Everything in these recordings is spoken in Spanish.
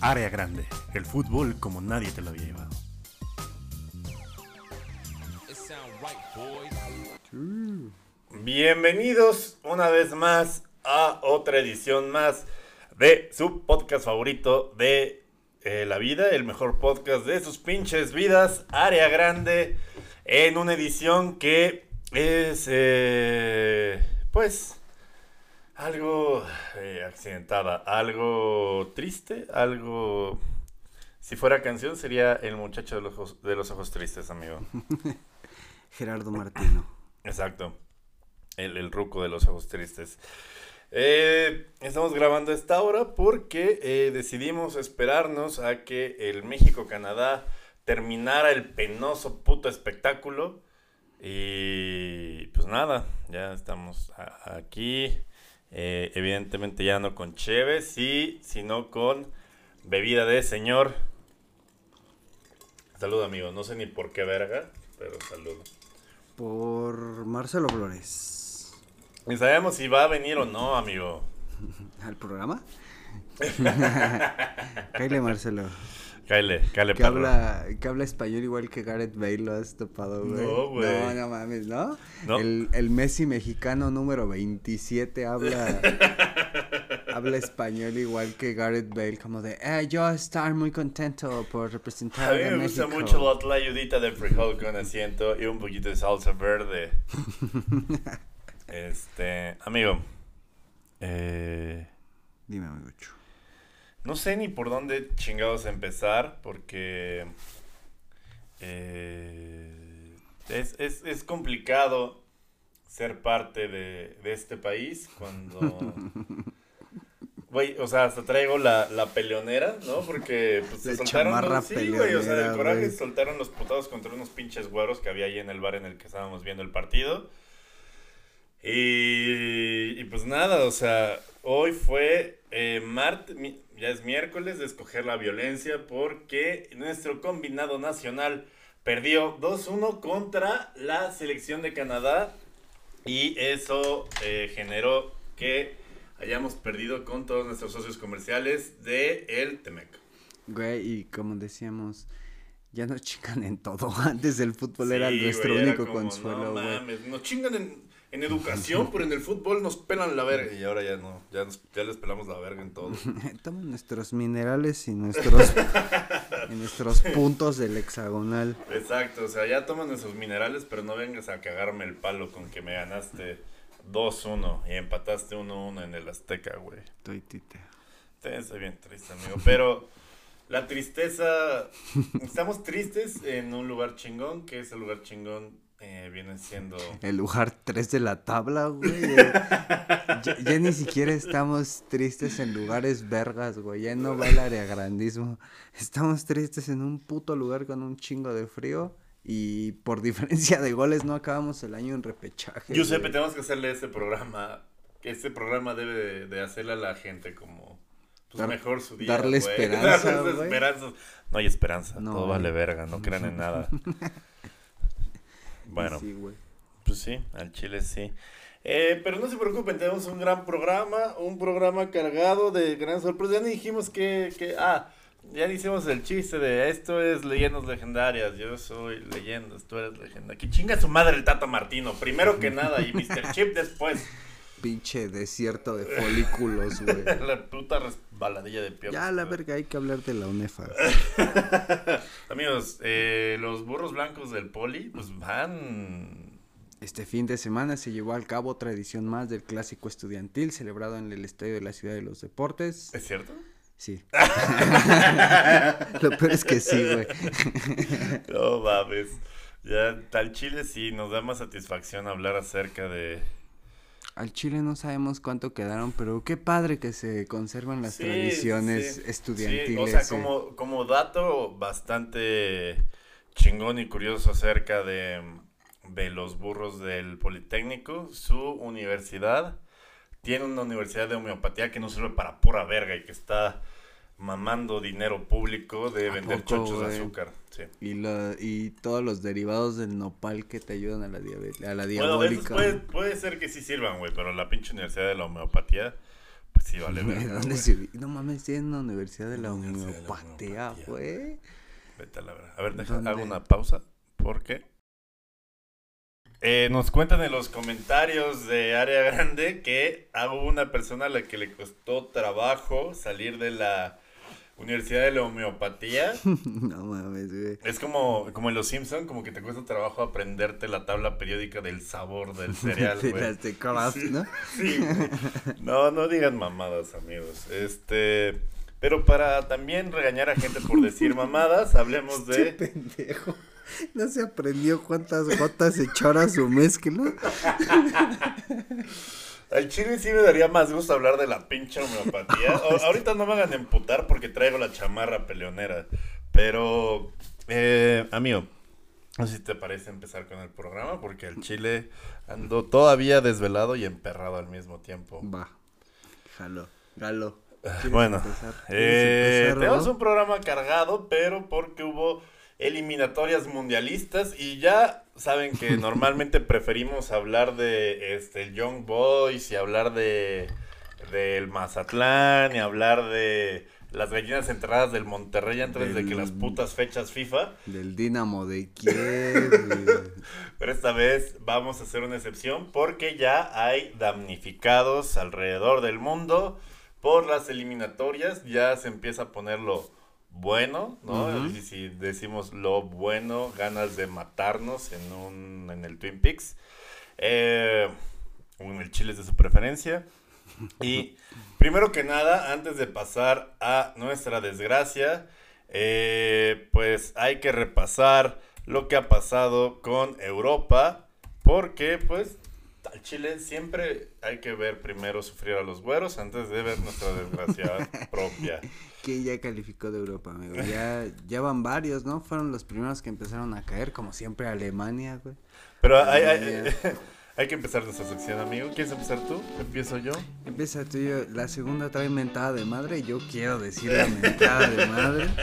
Área Grande, el fútbol como nadie te lo había llevado. Bienvenidos una vez más a otra edición más de su podcast favorito de eh, la vida, el mejor podcast de sus pinches vidas, Área Grande, en una edición que es, eh, pues, algo eh, accidentada, algo triste, algo... Si fuera canción sería El muchacho de los ojos, de los ojos tristes, amigo. Gerardo Martino. Exacto. El, el ruco de los ojos tristes. Eh, estamos grabando esta hora porque eh, decidimos esperarnos a que el México-Canadá terminara el penoso puto espectáculo. Y pues nada, ya estamos aquí. Eh, evidentemente ya no con Cheve, sí, sino con bebida de señor. Saludo amigo, no sé ni por qué verga, pero saludo. Por Marcelo Flores. Ni sabemos si va a venir o no, amigo. ¿Al programa? Cáile Marcelo. Cáele, cáele, Que perro. habla, que habla español igual que Gareth Bale, lo has topado, güey. No, güey. No, no mames, ¿no? No. El, el Messi mexicano número 27 habla, habla español igual que Gareth Bale, como de, eh, yo estar muy contento por representar A mí a me gusta México". mucho la tlayudita de frijol con asiento y un poquito de salsa verde. Este, amigo, eh, Dime, amigocho. No sé ni por dónde chingados empezar porque eh, es, es, es complicado ser parte de, de este país cuando... Güey, o sea, hasta traigo la, la peleonera, ¿no? Porque pues, se soltaron los... Sí, güey, o sea, del coraje soltaron los putados contra unos pinches güeros que había ahí en el bar en el que estábamos viendo el partido. Y, y pues nada, o sea, hoy fue eh, martes, mi- ya es miércoles de escoger la violencia porque nuestro combinado nacional perdió 2-1 contra la selección de Canadá y eso eh, generó que hayamos perdido con todos nuestros socios comerciales de el Temec. Güey, y como decíamos, ya nos chingan en todo. Antes el fútbol era nuestro güey, era único como, consuelo, No güey. mames, nos chingan en, en educación, pero en el fútbol nos pelan la verga. Y ahora ya no, ya, nos- ya les pelamos la verga en todo. Toman nuestros minerales y nuestros, y nuestros puntos del hexagonal. Exacto, o sea, ya toman nuestros minerales, pero no vengas a cagarme el palo con que me ganaste 2-1 y empataste 1-1 en el Azteca, güey. Estoy tite. Sí, Estoy bien triste, amigo. Pero la tristeza. Estamos tristes en un lugar chingón, que ese lugar chingón eh, viene siendo. El lugar 3 de la tabla, güey. ya, ya ni siquiera estamos tristes en lugares vergas, güey. Ya no va el área grandismo. Estamos tristes en un puto lugar con un chingo de frío. Y por diferencia de goles no acabamos el año en repechaje. Giuseppe, tenemos que hacerle este programa. Que este programa debe de, de hacerle a la gente como. Pues Dar- mejor su día. darle güey. esperanza, Darles güey. esperanzas. No hay esperanza. No todo vale verga. No crean en nada. Bueno. Sí, güey. Pues sí, al Chile sí. Eh, pero no se preocupen, tenemos un gran programa, un programa cargado de gran sorpresa. Ya ni dijimos que, que, ah, ya hicimos el chiste de esto es leyendas legendarias, yo soy leyendas, tú eres leyenda. Que chinga su madre el Tata Martino, primero que nada, y Mr. Chip después. Pinche desierto de folículos, güey. La puta resbaladilla de piojos. Ya, la verga, hay que hablar de la UNEFA. Amigos, eh, los burros blancos del poli, pues van Este fin de semana se llevó a cabo otra edición más del clásico estudiantil celebrado en el Estadio de la Ciudad de los Deportes. ¿Es cierto? Sí. Lo peor es que sí, güey. No mames. Ya, tal Chile sí, nos da más satisfacción hablar acerca de... Al Chile no sabemos cuánto quedaron, pero qué padre que se conservan las Sí, tradiciones sí. estudiantiles. Sí, o sea, como, como dato bastante chingón y curioso acerca de, de los burros del Politécnico, su universidad tiene una universidad de homeopatía que no sirve para pura verga y que está mamando dinero público de ¿A vender poco, chochos de azúcar. Sí. Y, la- y todos los derivados del nopal que te ayudan a la, diabetes, a la Bueno, diabólica. puede, puede ser que sí sirvan, güey, pero la pinche universidad de la homeopatía, pues sí, vale, verga, ¿dónde se? No mames, estoy en la Universidad de la Homeopatía, güey. Vete a la verga. A ver, deja, ¿Dónde? hago una pausa. ¿Por qué? Eh, nos cuentan en los comentarios de Área Grande que hubo una persona a la que le costó trabajo salir de la Universidad de la Homeopatía. no mames, güey. Es como, como en Los Simpson, como que te cuesta trabajo aprenderte la tabla periódica del sabor del cereal, güey. las de Kraft, Sí. ¿no? Sí, güey. No, no digan mamadas, amigos. Este, pero para también regañar a gente por decir mamadas, hablemos Este de pendejo. ¿No se aprendió cuántas gotas echara su mezcla? Al chile sí me daría más gusto hablar de la pinche homeopatía. Ahorita no me hagan emputar porque traigo la chamarra peleonera. Pero, eh, amigo, no sé si te parece empezar con el programa porque al chile ando todavía desvelado y emperrado al mismo tiempo. Va. Jalo. Galo. ¿Quieres Bueno, eh, empezar, tenemos un programa cargado, pero porque hubo eliminatorias mundialistas y ya saben que normalmente preferimos hablar de este el Young Boys y hablar de del Mazatlán y hablar de las gallinas enterradas del Monterrey antes de que las putas fechas FIFA. Del Dinamo de Kiev. Pero esta vez vamos a hacer una excepción porque ya hay damnificados alrededor del mundo por las eliminatorias. Ya se empieza a poner lo bueno, ¿no? Y si decimos lo bueno, ganas de matarnos en un en el Twin Peaks. Eh, en el Chile es de su preferencia. Y primero que nada, antes de pasar a nuestra desgracia, eh, pues hay que repasar lo que ha pasado con Europa, porque pues al Chile siempre hay que ver primero sufrir a los güeros antes de ver nuestra desgracia propia. Que ya calificó de Europa, amigo. Ya, ya van varios, ¿no? Fueron los primeros que empezaron a caer, como siempre Alemania, güey. Pero hay, hay- hay que empezar nuestra sección, amigo. ¿Quieres empezar tú? ¿Empiezo yo? Empieza tú y yo. La segunda trae mentada de madre. Yo quiero decir la mentada de madre.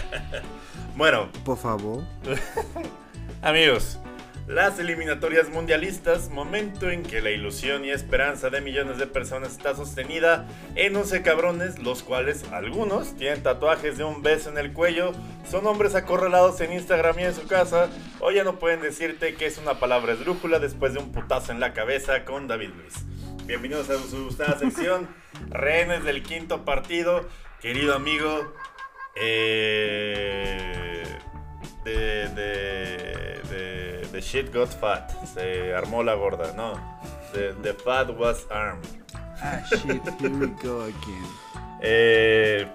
Bueno, Por favor. Amigos, las eliminatorias mundialistas, momento en que la ilusión y esperanza de millones de personas está sostenida en 11 cabrones, los cuales algunos tienen tatuajes de un beso en el cuello, son hombres acorralados en Instagram y en su casa, o ya no pueden decirte que es una palabra esdrújula después de un putazo en la cabeza con David Luis. Bienvenidos a su gustada sección, rehenes del quinto partido, querido amigo, eh, de, de, de, the shit got fat. Se armó la gorda, no. The, the fat was armed. Ah, shit, here we go again. Eh,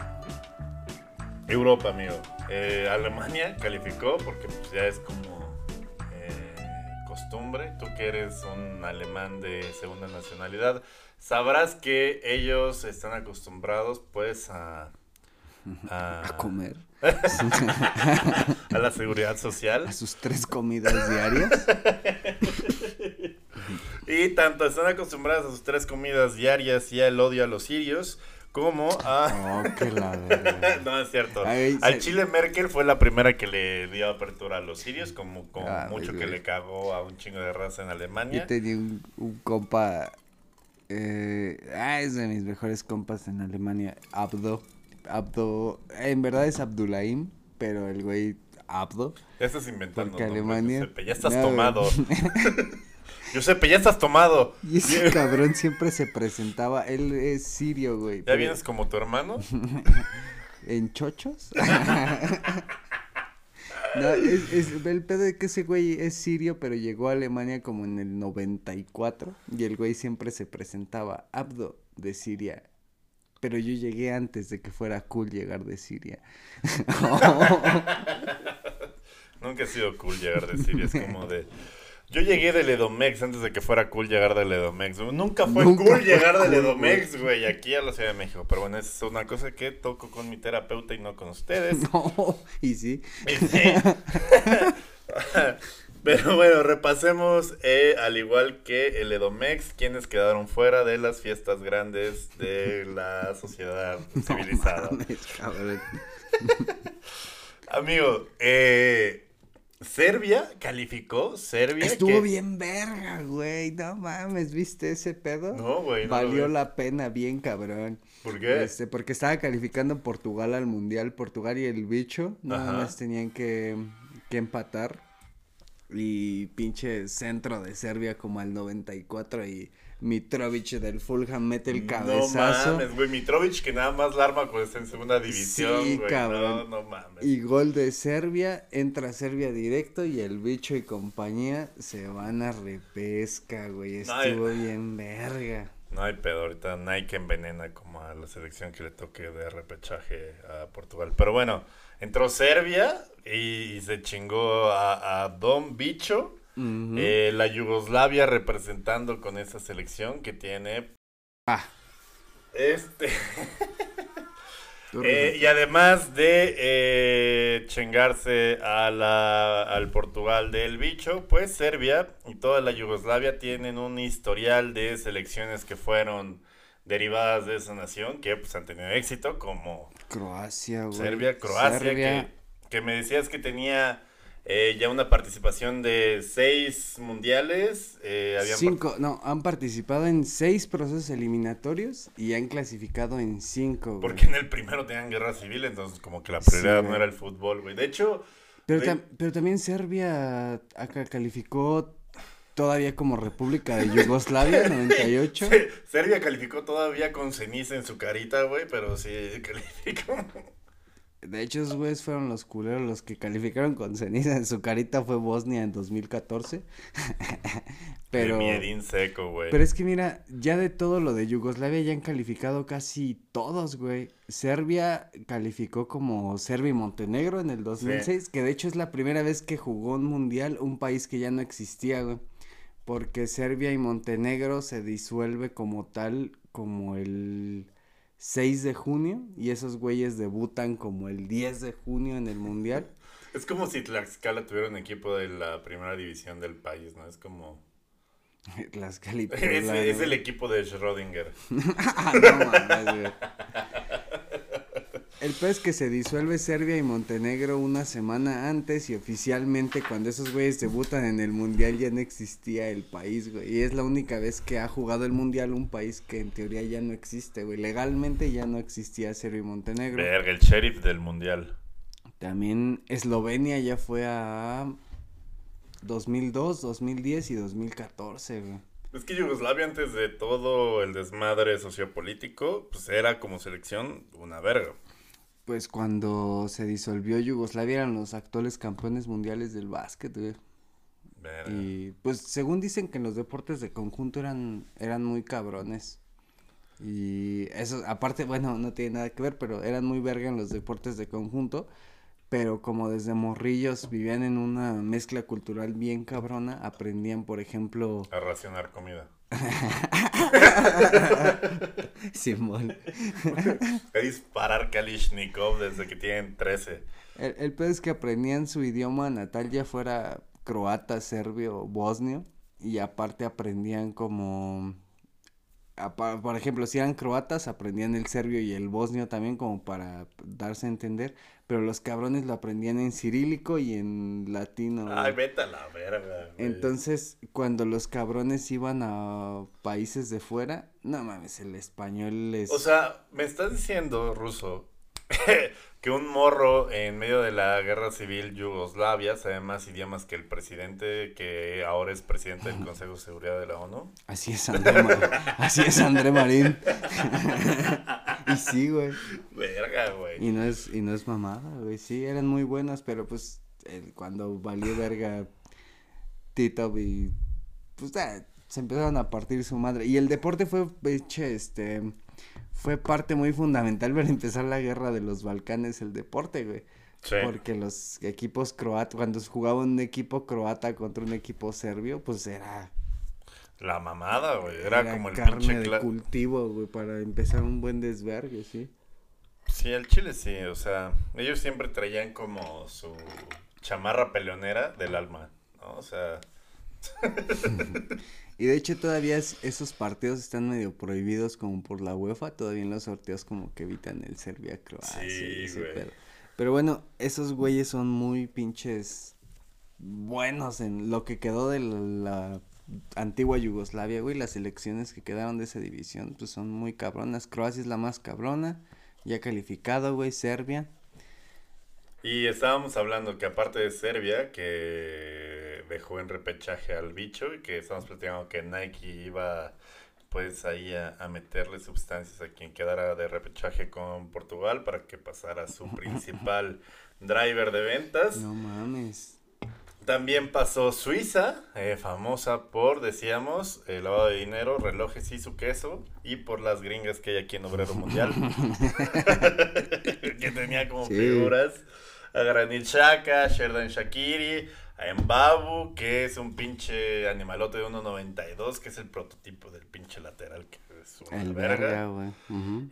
Europa, amigo. Eh, Alemania calificó porque pues, ya es como eh, costumbre. Tú que eres un alemán de segunda nacionalidad, sabrás que ellos están acostumbrados pues a... A, A comer. a la seguridad social. A sus tres comidas diarias. Y tanto están acostumbradas a sus tres comidas diarias y al odio a los sirios, como a... Oh, la no, es cierto. Ay, se- Chile Merkel fue la primera que le dio apertura a los sirios, como, Ah, mucho que le cagó a un chingo de raza en Alemania. Yo tenía un, un compa. Eh, ah, es de mis mejores compas en Alemania. Abdo. Abdo. En verdad es Abdulaim, pero el güey Abdo. Ya estás inventando. Porque Alemania- Giuseppe, Ya estás No, tomado. Giuseppe, ya estás tomado. Y ese cabrón siempre se presentaba. Él es sirio, güey. ¿Ya pero- vienes como tu hermano? ¿En chochos? no, es, es- el pedo de que ese güey es sirio, pero llegó a Alemania como en el 94. Y el güey siempre se presentaba Abdo de Siria. Pero yo llegué antes de que fuera cool llegar de Siria. Nunca ha sido cool llegar de Siria, es como de... Yo llegué del Edomex antes de que fuera cool llegar del Edomex. Nunca fue Nunca cool fue llegar del cool, Edomex, güey, aquí a la Ciudad de México. Pero bueno, es una cosa que toco con mi terapeuta y no con ustedes. no, y sí. Y sí. Pero bueno, repasemos, eh, al igual que el Edomex, quienes quedaron fuera de las fiestas grandes de la sociedad civilizada. No mames, cabrón. Amigo, eh, Serbia calificó, Serbia. Estuvo que- bien verga, güey. No mames, ¿viste ese pedo? No, güey. no Valió la pena, bien cabrón. ¿Por qué? Este, porque estaba calificando Portugal al Mundial, Portugal y el bicho, nada Ajá. más tenían que, que empatar. Y pinche centro de Serbia como al 94 y Mitrovic del Fulham mete el cabezazo. No mames, güey. Mitrovic que nada más la arma cuando está en segunda división, Sí, güey. cabrón. No, no mames. Y gol de Serbia, entra Serbia directo y el bicho y compañía se van a repesca, güey. No, Estuvo bien verga. No hay pedo, ahorita Nike envenena como a la selección que le toque de repechaje a Portugal. Pero bueno, entró Serbia y, y se chingó a, a Don Bicho. Eh, la Yugoslavia representando con esa selección que tiene. Ah, este. Eh, y además de eh, chingarse a la, al Portugal del bicho, pues Serbia y toda la Yugoslavia tienen un historial de selecciones que fueron derivadas de esa nación, que pues han tenido éxito, como Croacia, güey. Serbia, Croacia, Serbia, Que, que me decías que tenía eh, ya una participación de seis mundiales. eh, habían Cinco, no, han participado en seis procesos eliminatorios y han clasificado en cinco, güey. Porque en el primero tenían guerra civil, entonces como que la prioridad Sí, no era el fútbol, güey. De hecho, Pero, de- tam- pero también Serbia acá calificó todavía como República de Yugoslavia, 98. Sí, Serbia calificó todavía con ceniza en su carita, güey, pero sí calificó. De hecho, esos güeyes fueron los culeros los que calificaron con ceniza en su carita fue Bosnia en 2014. pero, miedín seco, güey. pero es que mira, ya de todo lo de Yugoslavia ya han calificado casi todos, güey. Serbia calificó como Serbia y Montenegro en el 2006, que de hecho es la primera vez que jugó un mundial un país que ya no existía, güey. Porque Serbia y Montenegro se disuelve como tal como el 6 de junio y esos güeyes debutan como el 10 de junio en el mundial. Es como si Tlaxcala tuviera un equipo de la primera división del país, ¿no? Es como... Es, Calipulas. es el equipo de Schrödinger. Ah, no mames, güey. El pez que se disuelve Serbia y Montenegro una semana antes y oficialmente cuando esos güeyes debutan en el mundial ya no existía el país, güey. Y es la única vez que ha jugado el mundial un país que en teoría ya no existe, güey. Legalmente ya no existía Serbia y Montenegro. Verga, el sheriff del mundial. También Eslovenia ya fue a 2002, 2010 y 2014, güey. Es que Yugoslavia antes de todo el desmadre sociopolítico, pues era como selección una verga. Pues cuando se disolvió Yugoslavia eran los actuales campeones mundiales del básquet, güey. Verga. Y pues según dicen que en los deportes de conjunto eran, eran muy cabrones. Y eso, aparte, bueno, no tiene nada que ver, pero eran muy verga en los deportes de conjunto. Pero como desde morrillos vivían en una mezcla cultural bien cabrona, aprendían, por ejemplo, A racionar comida. Simón. A disparar Kalishnikov desde que tienen 13. El, el pedo es que aprendían su idioma natal, ya fuera croata, serbio bosnio, y aparte aprendían como, por ejemplo, si eran croatas, aprendían el serbio y el bosnio también como para darse a entender, pero los cabrones lo aprendían en cirílico y en latino. Ay, vete a la verga, güey. Entonces, cuando los cabrones iban a países de fuera, no mames, el español les... O sea, me estás diciendo, Ruso, que un morro en medio de la guerra civil Yugoslavia sabe más idiomas que el presidente, que ahora es presidente del Consejo de Seguridad de la ONU. Así es André Marín. Así es André Marín. y sí, güey. Verga, güey. Y no es, y no es mamada, güey. Sí, eran muy buenas, pero pues el- cuando valió verga Tito y pues ah, se empezaron a partir su madre. Y el deporte fue, eche, este, fue parte muy fundamental para empezar la guerra de los Balcanes, el deporte, güey. Sí. Porque los equipos croatas, cuando jugaba un equipo croata contra un equipo serbio, pues era La mamada, güey. Era, como el carne pinche de cultivo, güey, para empezar un buen desvergue, sí. Sí, el Chile sí, o sea, ellos siempre traían como su chamarra peleonera del alma, ¿no? O sea, Y de hecho todavía es- esos partidos están medio prohibidos como por la UEFA, todavía en los sorteos como que evitan el Serbia-Croacia. Sí, güey. pedo. Pero bueno, esos güeyes son muy pinches buenos en lo que quedó de la antigua Yugoslavia, güey, las selecciones que quedaron de esa división, pues son muy cabronas. Croacia es la más cabrona, ya calificado, güey, Serbia. Y estábamos hablando que aparte de Serbia, que dejó en repechaje al bicho y que estábamos platicando que Nike iba pues ahí a, a meterle sustancias a quien quedara de repechaje con Portugal para que pasara su principal driver de ventas. No mames. También pasó Suiza, eh, famosa por, decíamos, el lavado de dinero, relojes y su queso, y por las gringas que hay aquí en Obrero Mundial, que tenía como Sí. figuras a Granit Xhaka, Sherdan Shakiri, a Mbabu, que es un pinche animalote de 1.92, que es el prototipo del pinche lateral, que es una El verga. güey.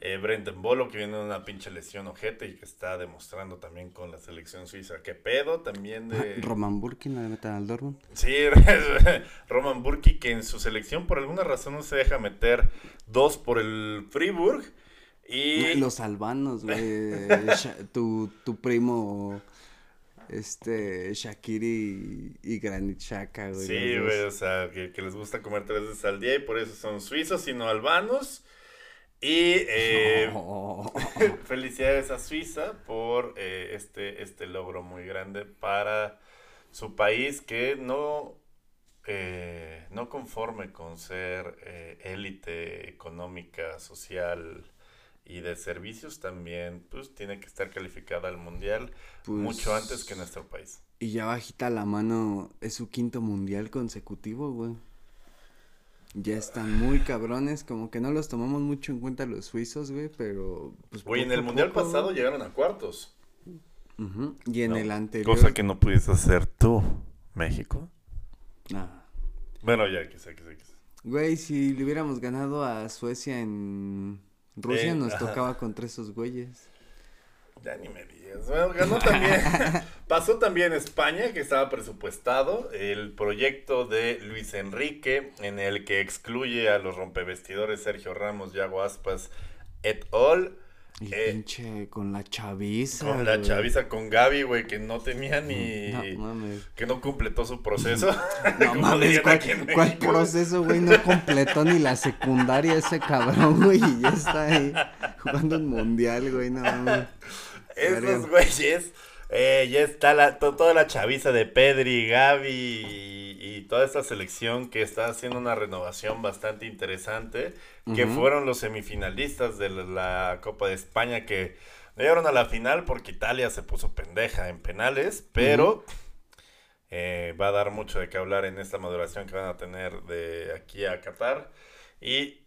Eh, Brenton Bolo, que viene de una pinche lesión ojete y que está demostrando también con la selección suiza. ¿Qué pedo? También de... Roman Burkin, la metan al Dortmund. Sí, Roman Burki, que en su selección por alguna razón no se deja meter dos por el Friburg. Y Los albanos, güey. Tu, tu primo, este, Shakiri y, y Granit Xhaka, güey. sí, güey, o sea, que, que les gusta comer tres veces al día y por eso son suizos y no albanos. Y eh, Oh. felicidades a Suiza por eh, este, este logro muy grande para su país que no, eh, no conforme con ser élite económica, social y de servicios también, pues tiene que estar calificada al mundial Pues, mucho antes que nuestro país. Y ya bajita la mano, es su quinto mundial consecutivo, güey. Ya están muy cabrones, como que no los tomamos mucho en cuenta los suizos, güey, pero... Pues, Güey, en el mundial poco, pasado güey. llegaron a cuartos. Ujú, Y en ¿no? el anterior... Cosa que no pudiste hacer tú, México. Ah. Bueno, ya, quizá, quizá, quizá. Güey, si le hubiéramos ganado a Suecia en Rusia, Eh, nos ajá. tocaba contra esos güeyes. Ya ni me digas. Bueno, ganó también. Pasó también España, que estaba presupuestado. El proyecto de Luis Enrique, en el que excluye a los rompevestidores Sergio Ramos, Yago Aspas et al. Y Eh, pinche con la chaviza. Con la güey. chaviza, con Gaby, güey, que no tenía ni. No mames. que no completó su proceso. No mames, ¿cuál, cuál proceso, güey? No completó ni la secundaria ese cabrón, güey, y ya está ahí jugando un mundial, güey, no mames. Esos güeyes, eh, ya está la, to- toda la chaviza de Pedri, Gaby y, toda esta selección que está haciendo una renovación bastante interesante, que fueron los semifinalistas de la, Copa de España que no llegaron a la final porque Italia se puso pendeja en penales, pero eh, va a dar mucho de qué hablar en esta maduración que van a tener de aquí a Qatar. Y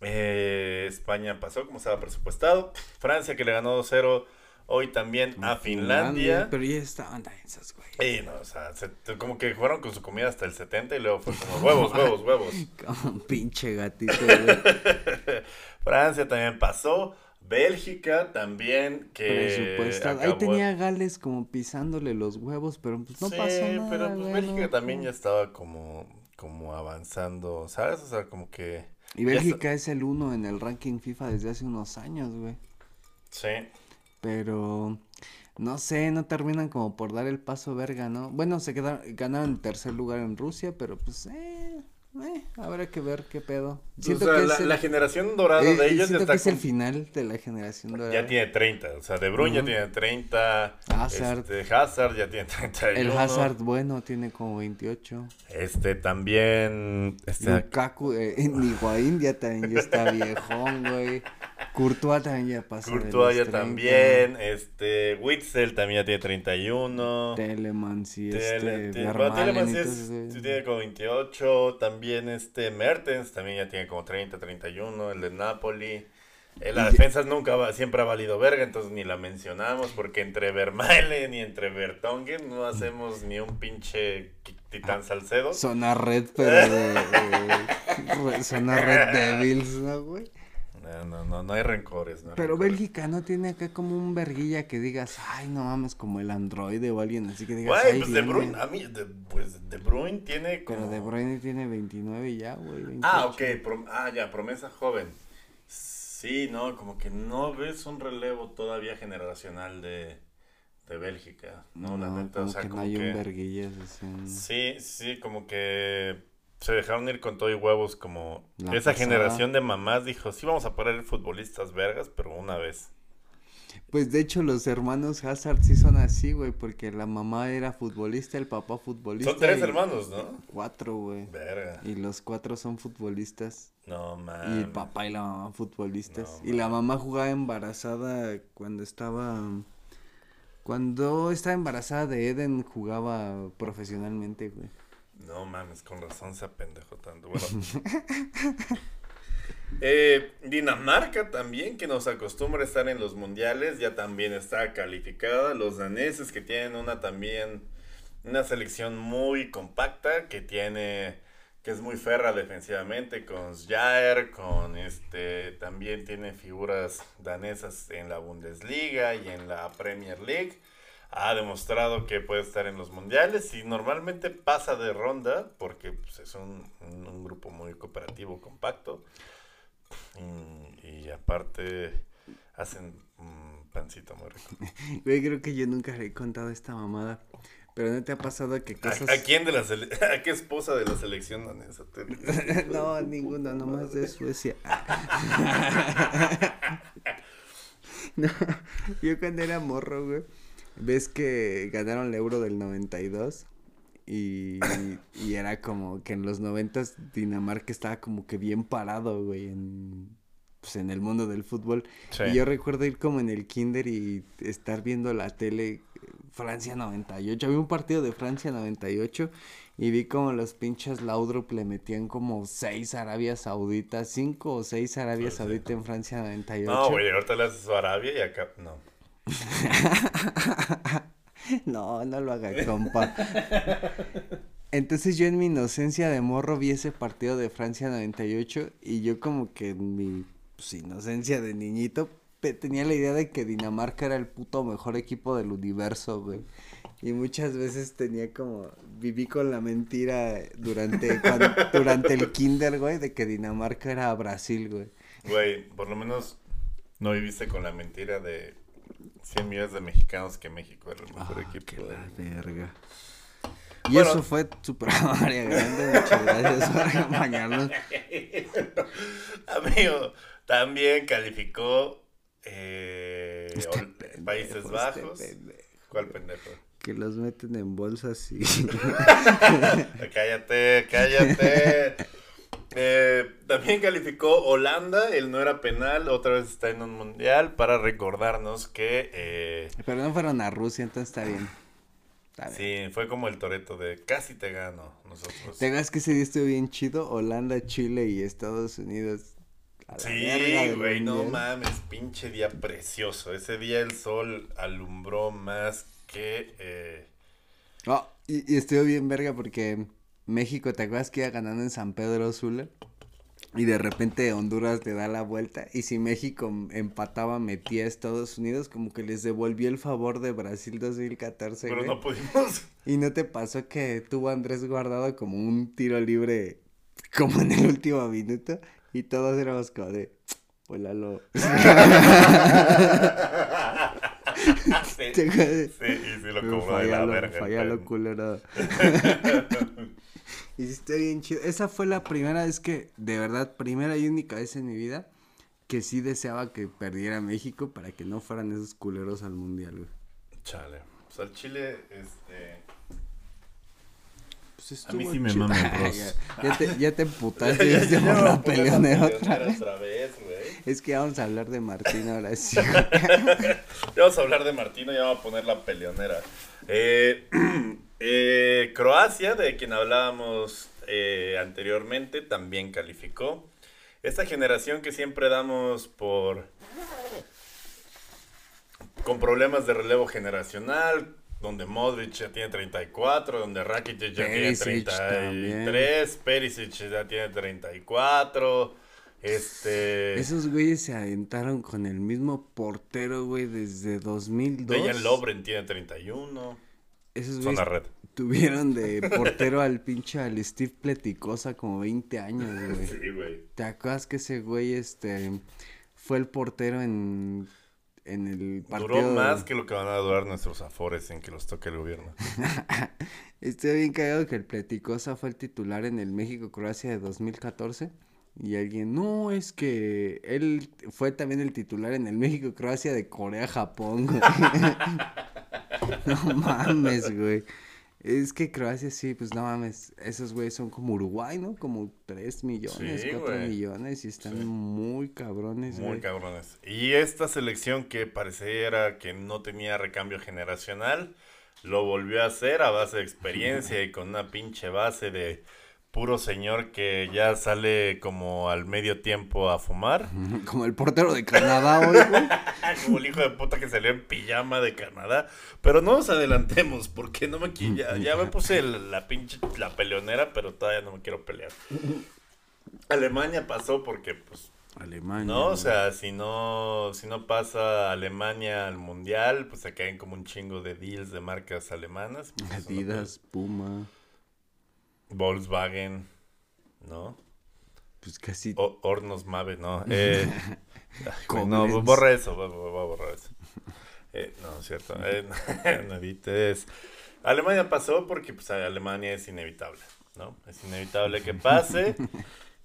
eh, España pasó como estaba presupuestado. Francia que le ganó 2-0 hoy también a Finlandia. Pero ya estaban esas, güey. No, o sea, se- como que jugaron con su comida hasta el 70 y luego fue como huevos, huevos, huevos. Como un pinche gatito, güey. Francia también pasó. Bélgica también que Presupuestado. Ahí acabó- tenía Gales como pisándole los huevos, pero pues no sí, pasó nada, pero pues güey, Bélgica no, también no. ya estaba como, como avanzando, ¿sabes? O sea, como que... Y ya Bélgica es el uno en el ranking FIFA desde hace unos años, güey. Sí. Pero no sé, no terminan como por dar el paso verga, ¿no? Bueno, se quedaron, ganaron tercer lugar en Rusia, pero pues, eh, eh, habrá que ver qué pedo. o sea, la, el- la generación dorada eh, de ellos ya siento está que es el con- final de la generación dorada. Ya tiene 30, o sea, De Bruyne ya Ujú. tiene 30, Hazard. este, Hazard ya tiene 31. El Hazard bueno tiene como 28. Este también, este, Lukaku, eh, en Higuaín ya también ya está viejón, güey. Courtois también ya pasó Courtois ya los 30. también, este, Witzel también ya tiene 31. Telemans y Tele- este, te- bueno, Vermaelen Telemans y es- todos esos, güey. tiene como 28, también este Mertens también ya tiene como 30, 31, el de Napoli. Eh, la Y- defensa nunca va, siempre ha valido verga, entonces ni la mencionamos porque entre Vermaelen y entre Vertonghen no hacemos ni un pinche titán Salcedo. Zona red, pero zona red Devils, ¿no, güey? No, no, no, no hay rencores. No hay Pero rencores. Bélgica no tiene acá como un verguilla que digas, ay, no mames, como el androide o alguien así que digas, Güey, pues De viene". Bruyne, a mí, de, pues De Bruyne tiene como... Pero De Bruyne tiene 29 ya, güey. 28. Ah, ok, prom- ah, ya, promesa joven. Sí, no, como que no ves un relevo todavía generacional de, de Bélgica, ¿no? La neta, o como sea, que como no hay que... un verguilla así. Sí, sí, como que se dejaron ir con todo y huevos como La esa pasada. generación de mamás dijo, sí vamos a poner futbolistas vergas, pero una vez. Pues de hecho los hermanos Hazard sí son así, güey, porque la mamá era futbolista, el papá futbolista. Son tres y- hermanos, ¿no? Cuatro, güey. Verga. Y los cuatro son futbolistas. No, man. Y el papá y la mamá futbolistas. No, y la mamá jugaba embarazada cuando estaba... Cuando estaba embarazada de Eden jugaba profesionalmente, güey. No mames, con razón se apendejó tanto. Bueno. Eh, Dinamarca también, que nos acostumbra a estar en los mundiales, ya también está calificada. Los daneses que tienen una también, una selección muy compacta, que tiene, que es muy ferra defensivamente, con Jair, con este, también tiene figuras danesas en la Bundesliga y en la Premier League. Ha demostrado que puede estar en los mundiales y normalmente pasa de ronda porque pues, es un, un- grupo muy cooperativo, compacto. Y, y aparte hacen un pancito muy rico. Güey, creo que yo nunca le he contado esta mamada. Pero ¿no te ha pasado que cosas... ¿A, a quién de la sele- a qué esposa de la selección danesa? te- no, ninguno, nomás de Suecia. no, yo cuando era morro, güey, ves que ganaron el euro del 92 y, y era como que en los 90 Dinamarca estaba como que bien parado, güey, en, pues en el mundo del fútbol. Sí. Y yo recuerdo ir como en el kinder y estar viendo la tele Francia 98. Había un partido de Francia 98 y vi como los pinches Laudrup le metían como seis Arabia Saudita, cinco o seis Arabia. Saudita en Francia 98. No, güey, ahorita le haces Arabia y acá no. No, no lo haga, compa. Entonces yo en mi inocencia de morro vi ese partido de Francia 98 y yo como que en mi pues, inocencia de niñito tenía la idea de que Dinamarca era el puto mejor equipo del universo, güey. Y muchas veces tenía como, viví con la mentira durante, durante el kinder, güey, de que Dinamarca era Brasil, güey. Güey, por lo menos no viviste con la mentira de 100 millones de mexicanos que México era el mejor Ah, equipo. la verga. Y Bueno. eso fue Super Mario Grande, muchas gracias por acompañarnos. Amigo, también calificó eh, Este Ol- pendejo, Países este Bajos. pendejo. ¿Cuál pendejo? Que los meten en bolsas y... cállate, cállate. Eh, también calificó Holanda, el no era penal, otra vez está en un mundial para recordarnos que eh, Pero no fueron a Rusia, entonces está bien. Está bien. sí, fue como el toreto de casi te gano nosotros. Te hagas que ese día estuvo bien chido. Holanda, Chile y Estados Unidos. Sí, güey, no mames, pinche día precioso. Ese día el sol alumbró más que... eh, Oh, y, y estuvo bien verga porque México, ¿te acuerdas que iba ganando en San Pedro Sula? Y de repente Honduras le da la vuelta. Y si México empataba, metía a Estados Unidos, como que les devolvió el favor de Brasil 2014. pero güey. no pudimos. ¿Y no te pasó que tuvo Andrés guardado como un tiro libre, como en el último minuto? Y todos éramos como de, pues Lalo. sí, sí, lo cobró de la verga. fallalo, culero. Está bien chido. Esa fue la primera vez que, de verdad, primera y única vez en mi vida, que sí deseaba que perdiera México para que no fueran esos culeros al mundial, güey. Chale. Pues al Chile, este... Pues A mí sí me ya, ya te, ya te emputaste Ya- ya la peleonera la otra peleonera vez. otra vez, güey. Es que vamos a hablar de Martín ahora sí. Ya vamos a hablar de Martino, ya vamos a poner la peleonera. Eh, eh, Croacia, de quien hablábamos eh, anteriormente, también calificó. Esta generación que siempre damos por... con problemas de relevo generacional, donde Modric ya tiene 34, donde Rakitic ya Perisic tiene 33, Perisic ya tiene 34, este... Esos güeyes se aventaron con el mismo portero, güey, desde 2002. Dejan Lobren tiene 31. Esos Son güeyes la red. tuvieron de portero al pinche al Steve Pleticosa como 20 años, güey. Sí, güey. ¿Te acuerdas que ese güey, este, fue el portero en, en el partido. Duró más que lo que van a durar nuestros afores en que los toque el gobierno. Estoy bien cagado que el Pleticosa fue el titular en el México-Croacia de 2014. Y alguien, no, es que él fue también el titular en el México-Croacia de Corea-Japón. no mames, güey. Es que Croacia sí, pues no mames, esos güeyes son como Uruguay, ¿no? Como 3 millones, Sí, 4 güey. millones y están Sí. muy cabrones, Muy güey. cabrones. Y esta selección que pareciera que no tenía recambio generacional, lo volvió a hacer a base de experiencia y con una pinche base de puro señor que ya sale como al medio tiempo a fumar. Como el portero de Canadá hoy, güey. como el hijo de puta que salió en pijama de Canadá. Pero no nos adelantemos porque no me qui- ya, ya me puse la pinche la peleonera, pero todavía no me quiero pelear. Alemania pasó porque pues Alemania. no, o sea, si no, si no pasa Alemania al mundial, pues se caen como un chingo de deals de marcas alemanas. pues, no Adidas, Puma, Volkswagen, ¿no? pues casi. O- Hornos Mave, no. Eh, ay, no, borra eso, voy, a borrar eso. Eh, no, es cierto. Eh, no edites. Alemania pasó porque pues Alemania es inevitable, ¿no? Es inevitable que pase.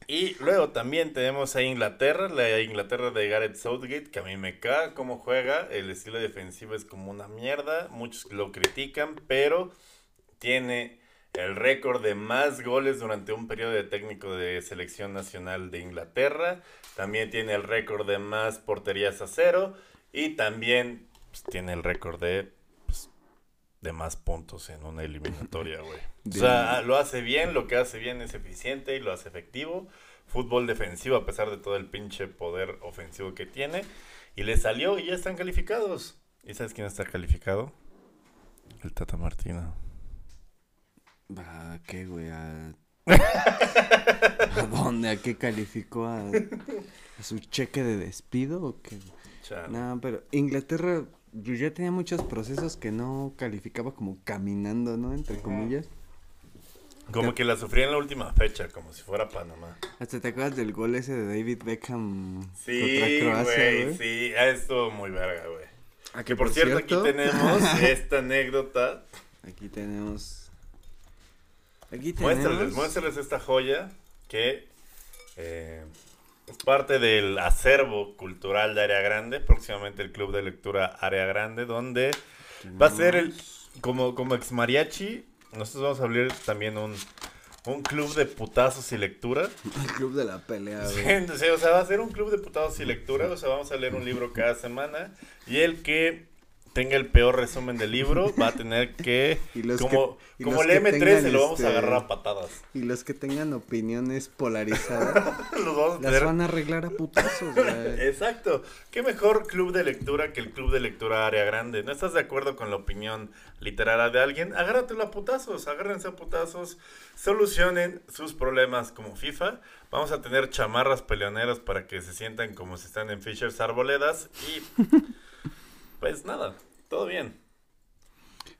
Y luego también tenemos a Inglaterra, la Inglaterra de Gareth Southgate, que a mí me caga cómo juega. El estilo defensivo es como una mierda. Muchos lo critican, pero tiene el récord de más goles durante un periodo de técnico de selección nacional de Inglaterra. También tiene el récord de más porterías a cero. Y también pues, tiene el récord de, pues, de más puntos en una eliminatoria, güey. O sea, lo hace bien, lo que hace bien es eficiente y lo hace efectivo. Fútbol defensivo a pesar de todo el pinche poder ofensivo que tiene. Y le salió y ya están calificados. ¿Y sabes quién está calificado? El Tata Martino. ¿A qué, güey? ¿A... ¿A dónde? ¿A qué calificó? ¿A, a su cheque de despido o qué? No, pero Inglaterra yo ya tenía muchos procesos que no calificaba como caminando, ¿no? Entre comillas. Como que la sufrí en la última fecha, como si fuera Panamá. Hasta te acuerdas del gol ese de David Beckham Sí, contra Croacia, güey, güey. sí, ah, estuvo muy verga, güey. Ah, Que por cierto, aquí tenemos esta anécdota. Aquí tenemos. Aquí tenemos. Muéstrales, muéstrales esta joya que eh, es parte del acervo cultural de Área Grande, próximamente el Club de Lectura Área Grande, donde va a ser el, como, como ex mariachi, nosotros vamos a abrir también un, un club de putazos y lectura. El club de la pelea, Sí, güey. entonces, o sea, va a ser un club de putados y lectura. O sea, vamos a leer un libro cada semana. Y el que tenga el peor resumen del libro va a tener que. Y los como que- y como los el que M3 tengan, se lo vamos a este, agarrar a patadas. Y los que tengan opiniones polarizadas Los vamos a las tener- van a arreglar a putazos, güey. Exacto. ¿Qué mejor club de lectura que el club de lectura área grande? ¿No estás de acuerdo con la opinión literaria de alguien? Agárratelo a putazos, agárrense a putazos, solucionen sus problemas como FIFA. Vamos a tener chamarras peleoneras para que se sientan como si están en Fishers Arboledas y pues nada, todo bien.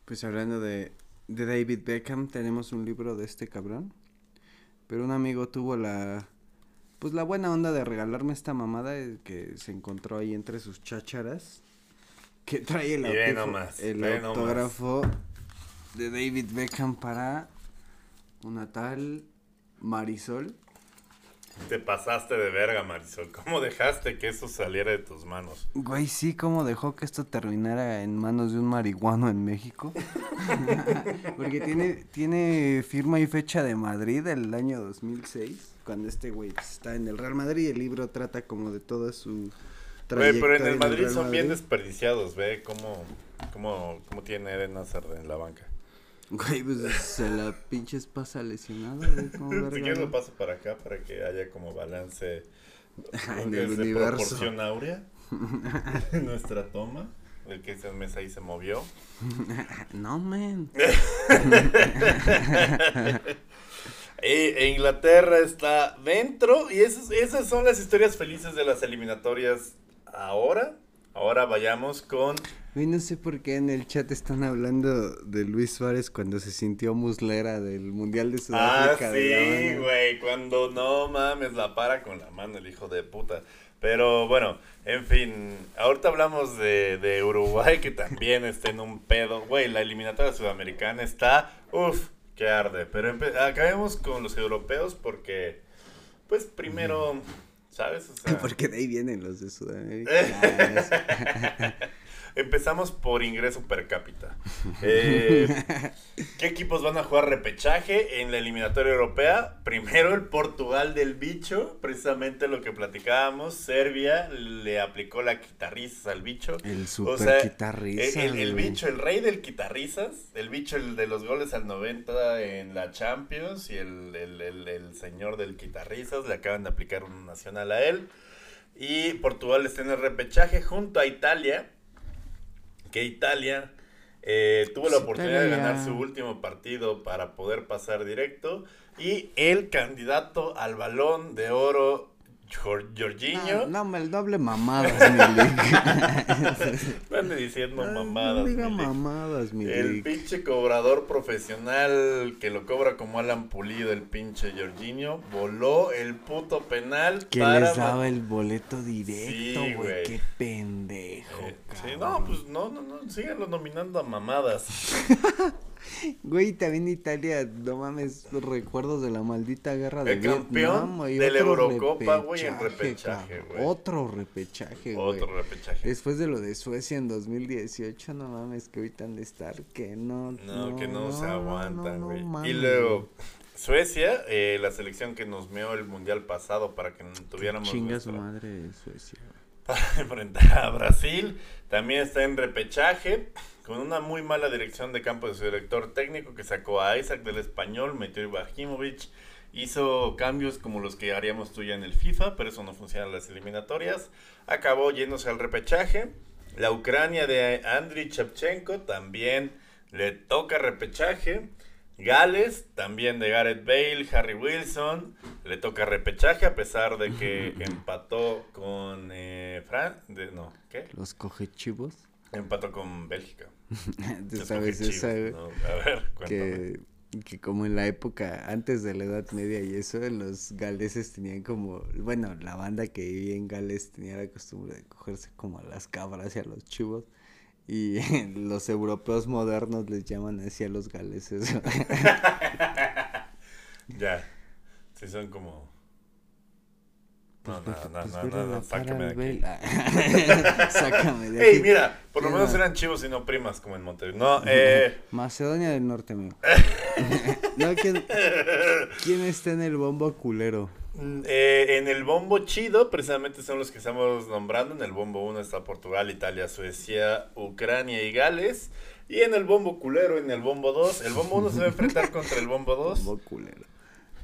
Pues hablando de, de David Beckham, tenemos un libro de este cabrón. Pero un amigo tuvo la. Pues la buena onda de regalarme esta mamada eh, que se encontró ahí entre sus chácharas. Que trae el, autógrafo- nomás, el nomás. autógrafo de David Beckham para una tal Marisol. Te pasaste de verga, Marisol. ¿Cómo dejaste que eso saliera de tus manos? Güey, sí, ¿cómo dejó que esto terminara en manos de un marihuano en México? Porque tiene, tiene firma y fecha de Madrid del año 2006, cuando este güey está en el Real Madrid. El libro trata como de toda su Güey, pero en el Madrid son bien desperdiciados, ve cómo, cómo, cómo tiene Eden Hazard en la banca. Güey, pues se la pinches pasa lesionado, güey, verga, quieres lo ¿no? paso para acá para que haya como balance En el universo. proporción áurea. Nuestra toma. El que esa mesa ahí se movió. No, man. E, e Inglaterra está dentro. Y esas, esas son las historias felices de las eliminatorias ahora. Ahora vayamos con. Güey, no sé por qué en el chat están hablando de Luis Suárez cuando se sintió muslera del Mundial de Ah, Sudáfrica. La sí, güey. Cuando no mames, la para con la mano el hijo de puta. Pero bueno, en fin, ahorita hablamos de, de Uruguay que también está en un pedo. Güey, la eliminatoria sudamericana está, uff, que arde. Pero acabemos con los europeos porque, pues primero, ¿sabes? O sea, Porque de ahí vienen los de Sudamérica. Empezamos por ingreso per cápita. Eh, ¿Qué equipos van a jugar repechaje en la eliminatoria europea? Primero el Portugal del bicho, precisamente lo que platicábamos. Serbia le aplicó la quitarrizas al bicho. El super O sea. El, el güey. bicho, el rey del quitarrizas, el bicho el de los goles al 90 en la Champions y el, el- el- el señor del quitarrizas le acaban de aplicar un nacional a él. Y Portugal está en el repechaje junto a Italia, que Italia eh, tuvo la oportunidad de ganar su último partido para poder pasar directo. Y el candidato al balón de oro, Jorginho. No, no, me no hable mamadas, Milik. Ande diciendo mamadas. No diga Milik. mamadas, El Milik. pinche cobrador profesional que lo cobra como Alan Pulido, el pinche Jorginho, voló el puto penal Que para... les daba el boleto directo, güey. Qué pendejo. Eh, sí, no, pues no, no, no, síganlo nominando a mamadas. Güey, también Italia, no mames, recuerdos de la maldita guerra de El campeón Vietnam, de la Eurocopa, güey, en repechaje, güey. Otro repechaje, güey. Otro repechaje. Después de lo de Suecia en 2018, no mames, que ahorita han de estar, que no. No, que no, se aguantan, no güey. y luego, Suecia, eh, la selección que nos meó el mundial pasado para que no tuviéramos Chinga su madre Suecia, güey. para enfrentar a Brasil. También está en repechaje con una muy mala dirección de campo de su director técnico que sacó a Isaac del español, metió a Ibrahimovic, hizo cambios como los que haríamos tú ya en el FIFA, pero eso no funciona en las eliminatorias. Acabó yéndose al repechaje. La Ucrania de Andriy Shevchenko también le toca repechaje. Gales, también de Gareth Bale, Harry Wilson, le toca repechaje a pesar de que empató con eh, Fran, de, no, ¿qué? Los coge chivos. Empató con Bélgica. Tú sabes. A ver, cuéntame. que, que como en la época antes de la Edad Media y eso, los galeses tenían como, bueno, la banda que vivía en Gales tenía la costumbre de cogerse como a las cabras y a los chivos. Y los europeos modernos les llaman así a los galeses. Ya. Sí, son como. No, Pues no, no, pues no, vete no, no, sácame de aquí. Sácame de Ey, aquí. mira, por lo ¿Qué menos eran chivos y no primas como en Monterrey. No, eh. Macedonia del Norte, amigo. no, ¿quién, ¿quién está en el bombo culero? Mm, eh, en el bombo chido, precisamente son los que estamos nombrando. En el bombo 1 está Portugal, Italia, Suecia, Ucrania y Gales. Y en el bombo culero, en el bombo 2, el bombo 1 se va a enfrentar contra el bombo 2. Bombo culero.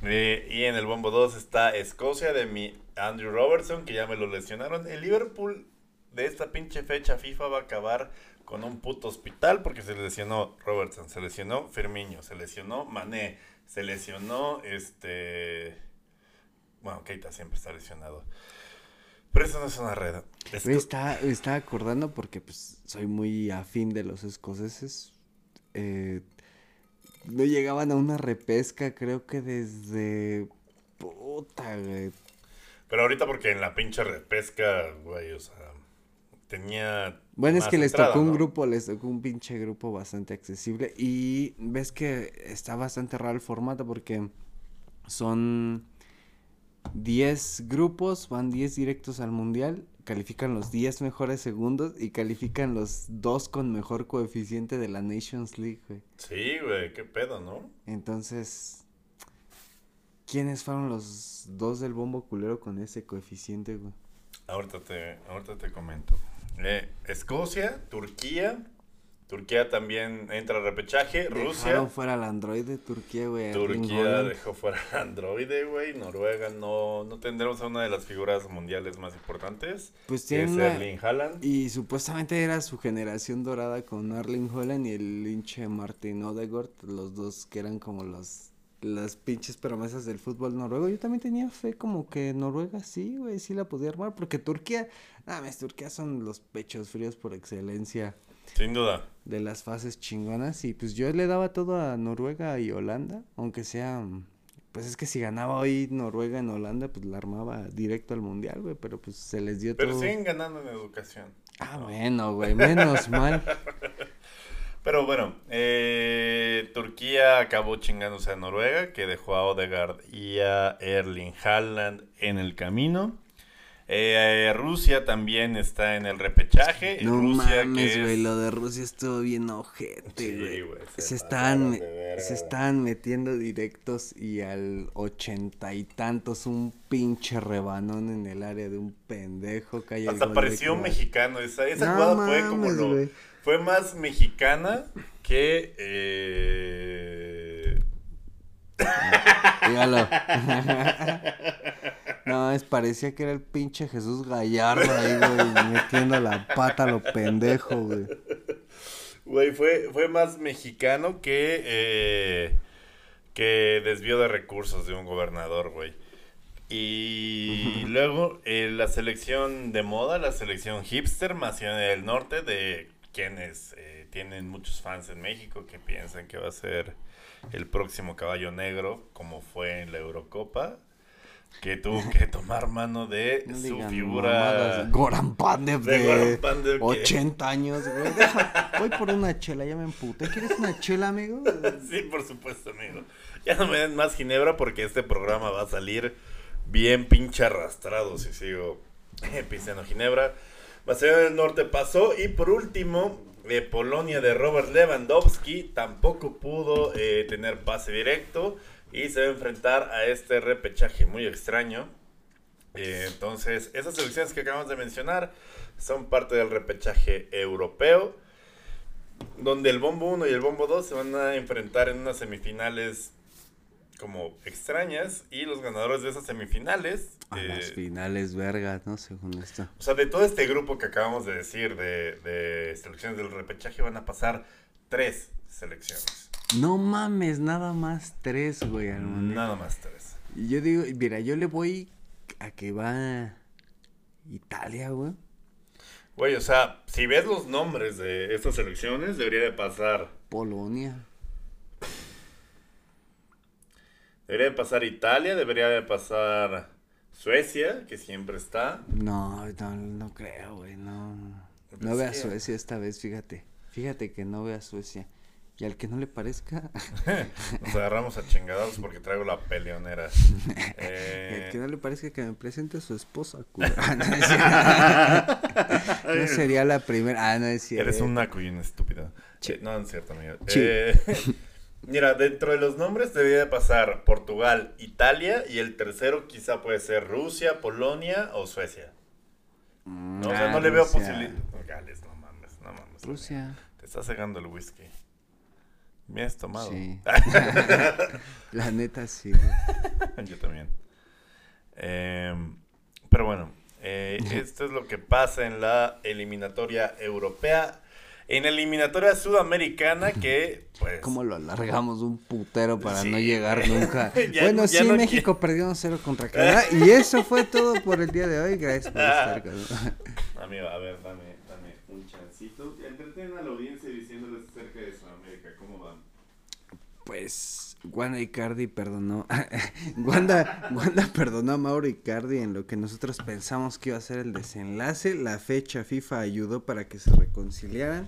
Eh, y en el bombo 2 está Escocia de mi Andrew Robertson, que ya me lo lesionaron. El Liverpool de esta pinche fecha FIFA va a acabar con un puto hospital porque se lesionó Robertson, se lesionó Firmino, se lesionó Mané, se lesionó este... Bueno, Keita siempre está lesionado. Pero eso no es una red. Esto- Me está, me estaba acordando porque pues soy muy afín de los escoceses. Eh, no llegaban a una repesca, creo que desde... Puta, güey. Pero ahorita porque en la pinche repesca, güey, o sea, tenía... Bueno, es que les entrada, tocó un ¿no? grupo, les tocó un pinche grupo bastante accesible. Y ves que está bastante raro el formato porque son 10 grupos, van 10 directos al mundial, califican los 10 mejores segundos y califican los dos con mejor coeficiente de la Nations League, güey. Sí, güey, qué pedo, ¿no? Entonces, ¿quiénes fueron los dos del bombo culero con ese coeficiente, güey? Ahorita te, ahorita te comento. Eh, Escocia, Turquía. Turquía también entra a repechaje. Rusia. Dejaron fuera al Android de Turquía, güey. Erling Turquía Haaland. dejó fuera a Android, güey. Noruega no, no tendremos a una de las figuras mundiales más importantes. Pues Que es Erling Haaland. Y supuestamente era su generación dorada con Arling Holland y el hinche Martin Odegaard, los dos que eran como los las pinches promesas del fútbol noruego. Yo también tenía fe como que Noruega sí, güey, sí la podía armar, porque Turquía, nada más, Turquía son los pechos fríos por excelencia Sin duda. de las fases chingonas y pues yo le daba todo a Noruega y Holanda, aunque sea Pues es que si ganaba hoy Noruega en Holanda, pues la armaba directo al mundial, güey. Pero pues se les dio Pero todo. siguen ganando en educación. Ah, bueno, güey, menos mal. Pero bueno, eh, Turquía acabó chingándose a Noruega, que dejó a Odegaard y a Erling Haaland en el camino. Eh, Rusia también está en el repechaje. No Rusia, mames, es- güey, lo de Rusia estuvo bien ojete, Sí, güey. güey, se se, están, se están metiendo directos y al ochenta y tantos un pinche rebanón en el área de un pendejo Hasta pareció Croacia. mexicano. Esa, esa No jugada fue como lo. Fue más mexicana que. eh, Dígalo. no, es, parecía que era el pinche Jesús Gallardo ahí, güey, metiendo la pata a lo pendejo, güey. Güey, fue, fue más mexicano que. eh, que desvío de recursos de un gobernador, güey. Y luego eh, la selección de moda, la selección hipster, Macedonia del Norte, de quienes eh, tienen muchos fans en México que piensan que va a ser el próximo caballo negro, como fue en la Eurocopa, que tuvo que tomar mano de No su figura. Goran Pandev de de, Goran Pandev, que- 80 años, güey. Deja, voy por una chela, ya me emputé. ¿Quieres una chela, amigo? Sí, por supuesto, amigo. Ya no me den más ginebra porque este programa va a salir bien pinche arrastrado si sigo pisteando ginebra. Macedonia del Norte pasó y por último, eh, Polonia de Robert Lewandowski tampoco pudo eh, tener pase directo y se va a enfrentar a este repechaje muy extraño. Eh, entonces, esas selecciones que acabamos de mencionar son parte del repechaje europeo donde el bombo 1 y el bombo 2 se van a enfrentar en unas semifinales como extrañas y los ganadores de esas semifinales, A eh, las finales, verga, ¿no? Según esto. o sea, de todo este grupo que acabamos de decir de, de selecciones del repechaje van a pasar tres selecciones, No mames, nada más tres, güey, nada más tres. Y yo digo, mira, yo le voy a que va Italia, güey. Güey, o sea, si ves los nombres de estas selecciones, debería de pasar, Polonia. Debería de pasar Italia, debería de pasar Suecia, que siempre está. No, no, no creo, güey, no. Pues No veo a. Suecia esta vez, fíjate. Fíjate que no veo a Suecia. Y al que no le parezca, Nos agarramos a chingados porque traigo la peleonera. Eh, al que no le parezca que me presente a su esposa. Ah, no. No sería la primera. Ah, no es cierto. Eres un naco y un estúpido. Sí. Eh, no, no es cierto, amigo. Eh, mira, dentro de los nombres debería de pasar Portugal, Italia y el tercero quizá puede ser Rusia, Polonia o Suecia. No, o sea, Ah, no le veo Rusia. posibilidad. No, Gales, no mames, no mames. Rusia. Te está cegando el whisky. Me has tomado. Sí. La neta sí. Yo también. Em, pero bueno, eh, esto es lo que pasa en la eliminatoria europea. En la eliminatoria sudamericana que, pues... ¿Cómo lo alargamos un putero para Sí, no llegar nunca? Ya- bueno, ya sí, no México perdió 1-0 contra Canadá. y eso fue todo por el día de hoy. Gracias por estar con Amigo, a ver, dame, dame un chancito. Entreten a la audiencia diciéndoles acerca de Sudamérica, ¿cómo van? Pues Wanda Icardi perdonó. Wanda, Wanda perdonó a Mauro Icardi en lo que nosotros pensamos que iba a ser el desenlace. La fecha FIFA ayudó para que se reconciliaran.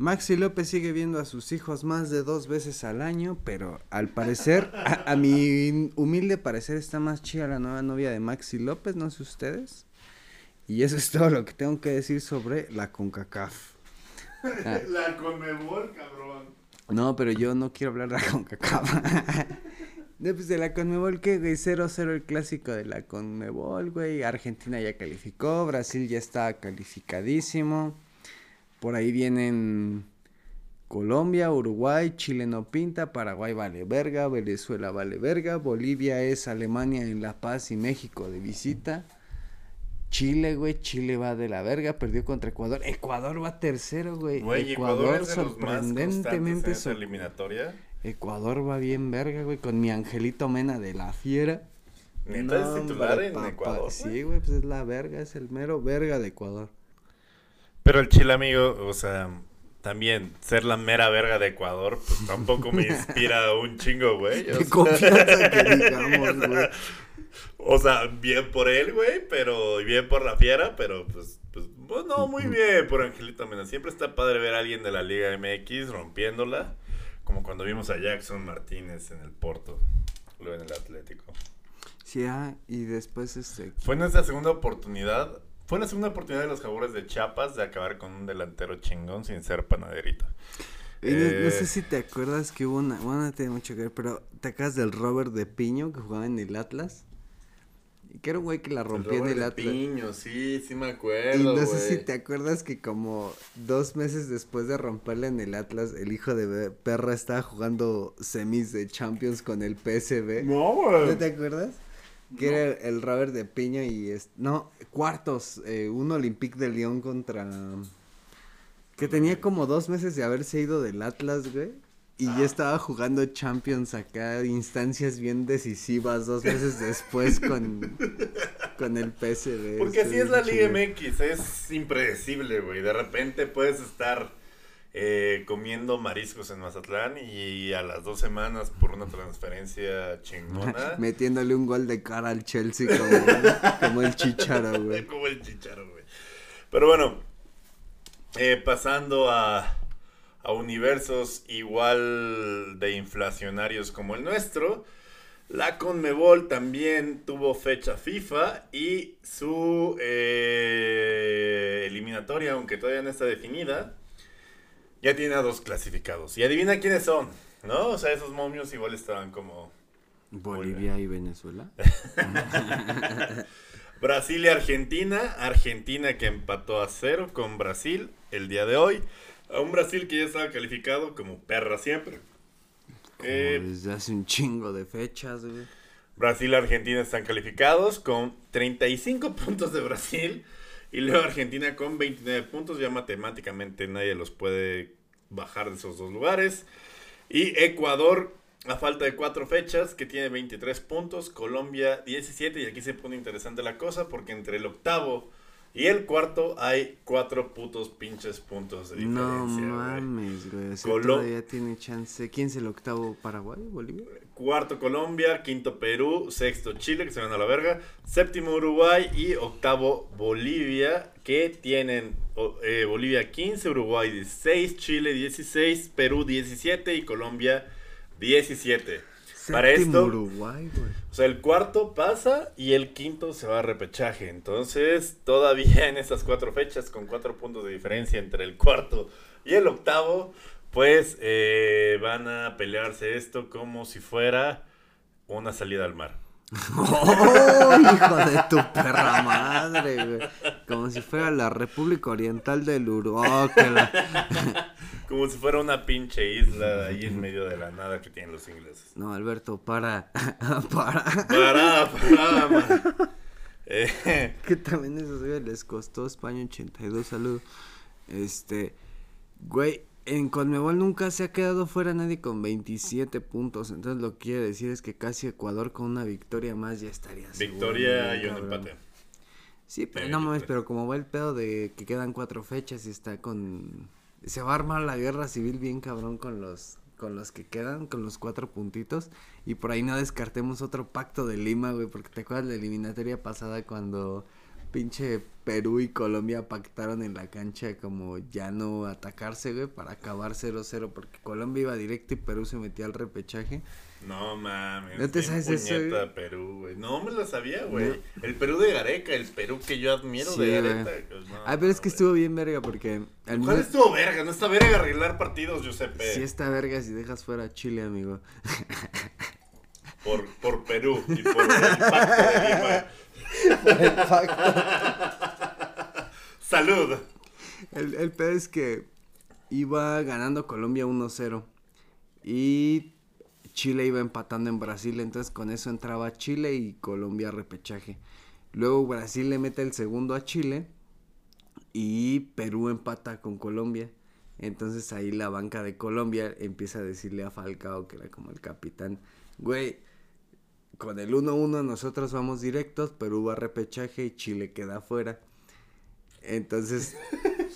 Maxi López sigue viendo a sus hijos más de dos veces al año, pero al parecer, a, a mi humilde parecer, está más chida la nueva novia de Maxi López, no sé ustedes. Y eso es todo lo que tengo que decir sobre la CONCACAF. Ah. La Conmebol, cabrón. No, pero yo no quiero hablar de la CONCACAF. De, pues de la Conmebol, ¿qué, güey? 0-0 el clásico de la Conmebol, güey. Argentina ya calificó, Brasil ya está calificadísimo. Por ahí vienen Colombia, Uruguay, Chile no pinta, Paraguay vale verga, Venezuela vale verga, Bolivia es Alemania en La Paz y México de visita. Chile, güey, Chile va de la verga, perdió contra Ecuador. Ecuador va tercero, güey. Güey, Ecuador, en sorprendentemente eliminatoria. Ecuador va bien verga, güey, con mi Angelito Mena de la Fiera. ¿Neta es titular hombre, en papá, Ecuador, güey? Sí, güey, pues es la verga, es el mero verga de Ecuador. Pero el Chile, amigo, o sea, también ser la mera verga de Ecuador, pues tampoco me inspira un chingo, güey. Qué confianza que digamos, güey. O sea, bien por él, güey, pero bien por la fiera, pero pues, pues, pues no, muy bien por Angelito Mena. Siempre está padre ver a alguien de la Liga MX rompiéndola, como cuando vimos a Jackson Martínez en el Porto, luego en el Atlético. Sí, ah, y después este... Fue nuestra segunda oportunidad, fue la segunda oportunidad de los jaguares de Chiapas de acabar con un delantero chingón sin ser panaderito. Y no, no Eh, sé si te acuerdas que hubo una, bueno, no tiene mucho que ver, pero te acuerdas del Robert de Piño que jugaba en el Atlas. Y que era un güey que la rompió en Robert el de Atlas. Piño, sí, sí me Y acuerdo, no sé si te acuerdas que como dos meses después de romperle en el Atlas, el hijo de perra estaba jugando semis de Champions con el PSV. No, ¿No güey. te acuerdas? Que era el, Robert de Piño y es, no, cuartos, eh, un Olympique de Lyon contra que tenía como dos meses de haberse ido del Atlas, güey. Y ya estaba jugando Champions acá, instancias bien decisivas, dos meses después con, con el PSV. Porque así es la Liga. MX, es impredecible, güey. De repente puedes estar eh, comiendo mariscos en Mazatlán y a las dos semanas por una transferencia chingona. Metiéndole un gol de cara al Chelsea como, como el chicharo, güey. Como el chicharo, güey. Pero bueno, eh, pasando a, a universos igual de inflacionarios como el nuestro, la Conmebol también tuvo fecha FIFA y su eh, eliminatoria, aunque todavía no está definida, ya tiene a dos clasificados. Y adivina quiénes son, ¿no? O sea, esos momios igual estaban como Bolivia y Venezuela. Brasil y Argentina. Argentina que empató a cero con Brasil el día de hoy. A un Brasil que ya estaba calificado como perra siempre. Como Eh, desde hace un chingo de fechas, güey. Brasil y Argentina están calificados con 35 puntos de Brasil. Y luego Argentina con 29 puntos. Ya matemáticamente nadie los puede bajar de esos dos lugares. Y Ecuador, a falta de cuatro fechas, que tiene 23 puntos. Colombia 17. Y aquí se pone interesante la cosa porque entre el octavo y el cuarto hay cuatro putos pinches puntos de diferencia. No mames, güey. O sea, Colo- todavía tiene chance. ¿Quién es el octavo Paraguay, Bolivia? Cuarto Colombia, quinto Perú, sexto Chile, que se van a la verga, séptimo Uruguay y octavo Bolivia, que tienen eh, Bolivia 15, Uruguay 16, Chile 16, Perú 17 y Colombia 17. Para Séptimo esto, Uruguay, güey. o sea, el cuarto pasa y el quinto se va a repechaje. Entonces, todavía en esas cuatro fechas, con cuatro puntos de diferencia entre el cuarto y el octavo, pues eh, van a pelearse esto como si fuera una salida al mar. ¡Oh, hijo de tu perra madre, güey! Como si fuera la República Oriental del Uruguay. la- Como si fuera una pinche isla ahí en medio de la nada que tienen los ingleses. No, Alberto, para. para. Para, para, man. Eh, Que también eso güey, les costó España 82, salud. Este, güey, en Conmebol nunca se ha quedado fuera nadie con 27 puntos. Entonces lo que quiere decir es que casi Ecuador con una victoria más ya estaría victoria y un cabrón. empate. Sí, pero Eh, no mames, pues. pero como va el pedo de que quedan cuatro fechas y está con... Se va a armar la guerra civil bien cabrón con los con los que quedan, con los cuatro puntitos. Y por ahí no descartemos otro pacto de Lima, güey, porque te acuerdas la eliminatoria pasada cuando pinche Perú y Colombia pactaron en la cancha como ya no atacarse, güey, para acabar 0-0, porque Colombia iba directo y Perú se metía al repechaje. No mames. ¿No te sabes eso, güey? Perú, güey. No me lo sabía, güey. El Perú de Gareca, el Perú que yo admiro Sí, de. Gareca. pues, no, Ah, pero es que güey. estuvo bien verga porque... al ¿Cuál estuvo verga? No está verga arreglar partidos, Giuseppe. Sí está verga si dejas fuera a Chile, amigo. Por, por Perú y por el pacto de Lima. Salud. El, el pedo es que iba ganando Colombia 1-0 y Chile iba empatando en Brasil, entonces con eso entraba Chile y Colombia a repechaje. Luego Brasil le mete el segundo a Chile y Perú empata con Colombia. Entonces ahí la banca de Colombia empieza a decirle a Falcao, que era como el capitán, güey, con el 1-1 nosotros vamos directos, Perú va a repechaje y Chile queda afuera. Entonces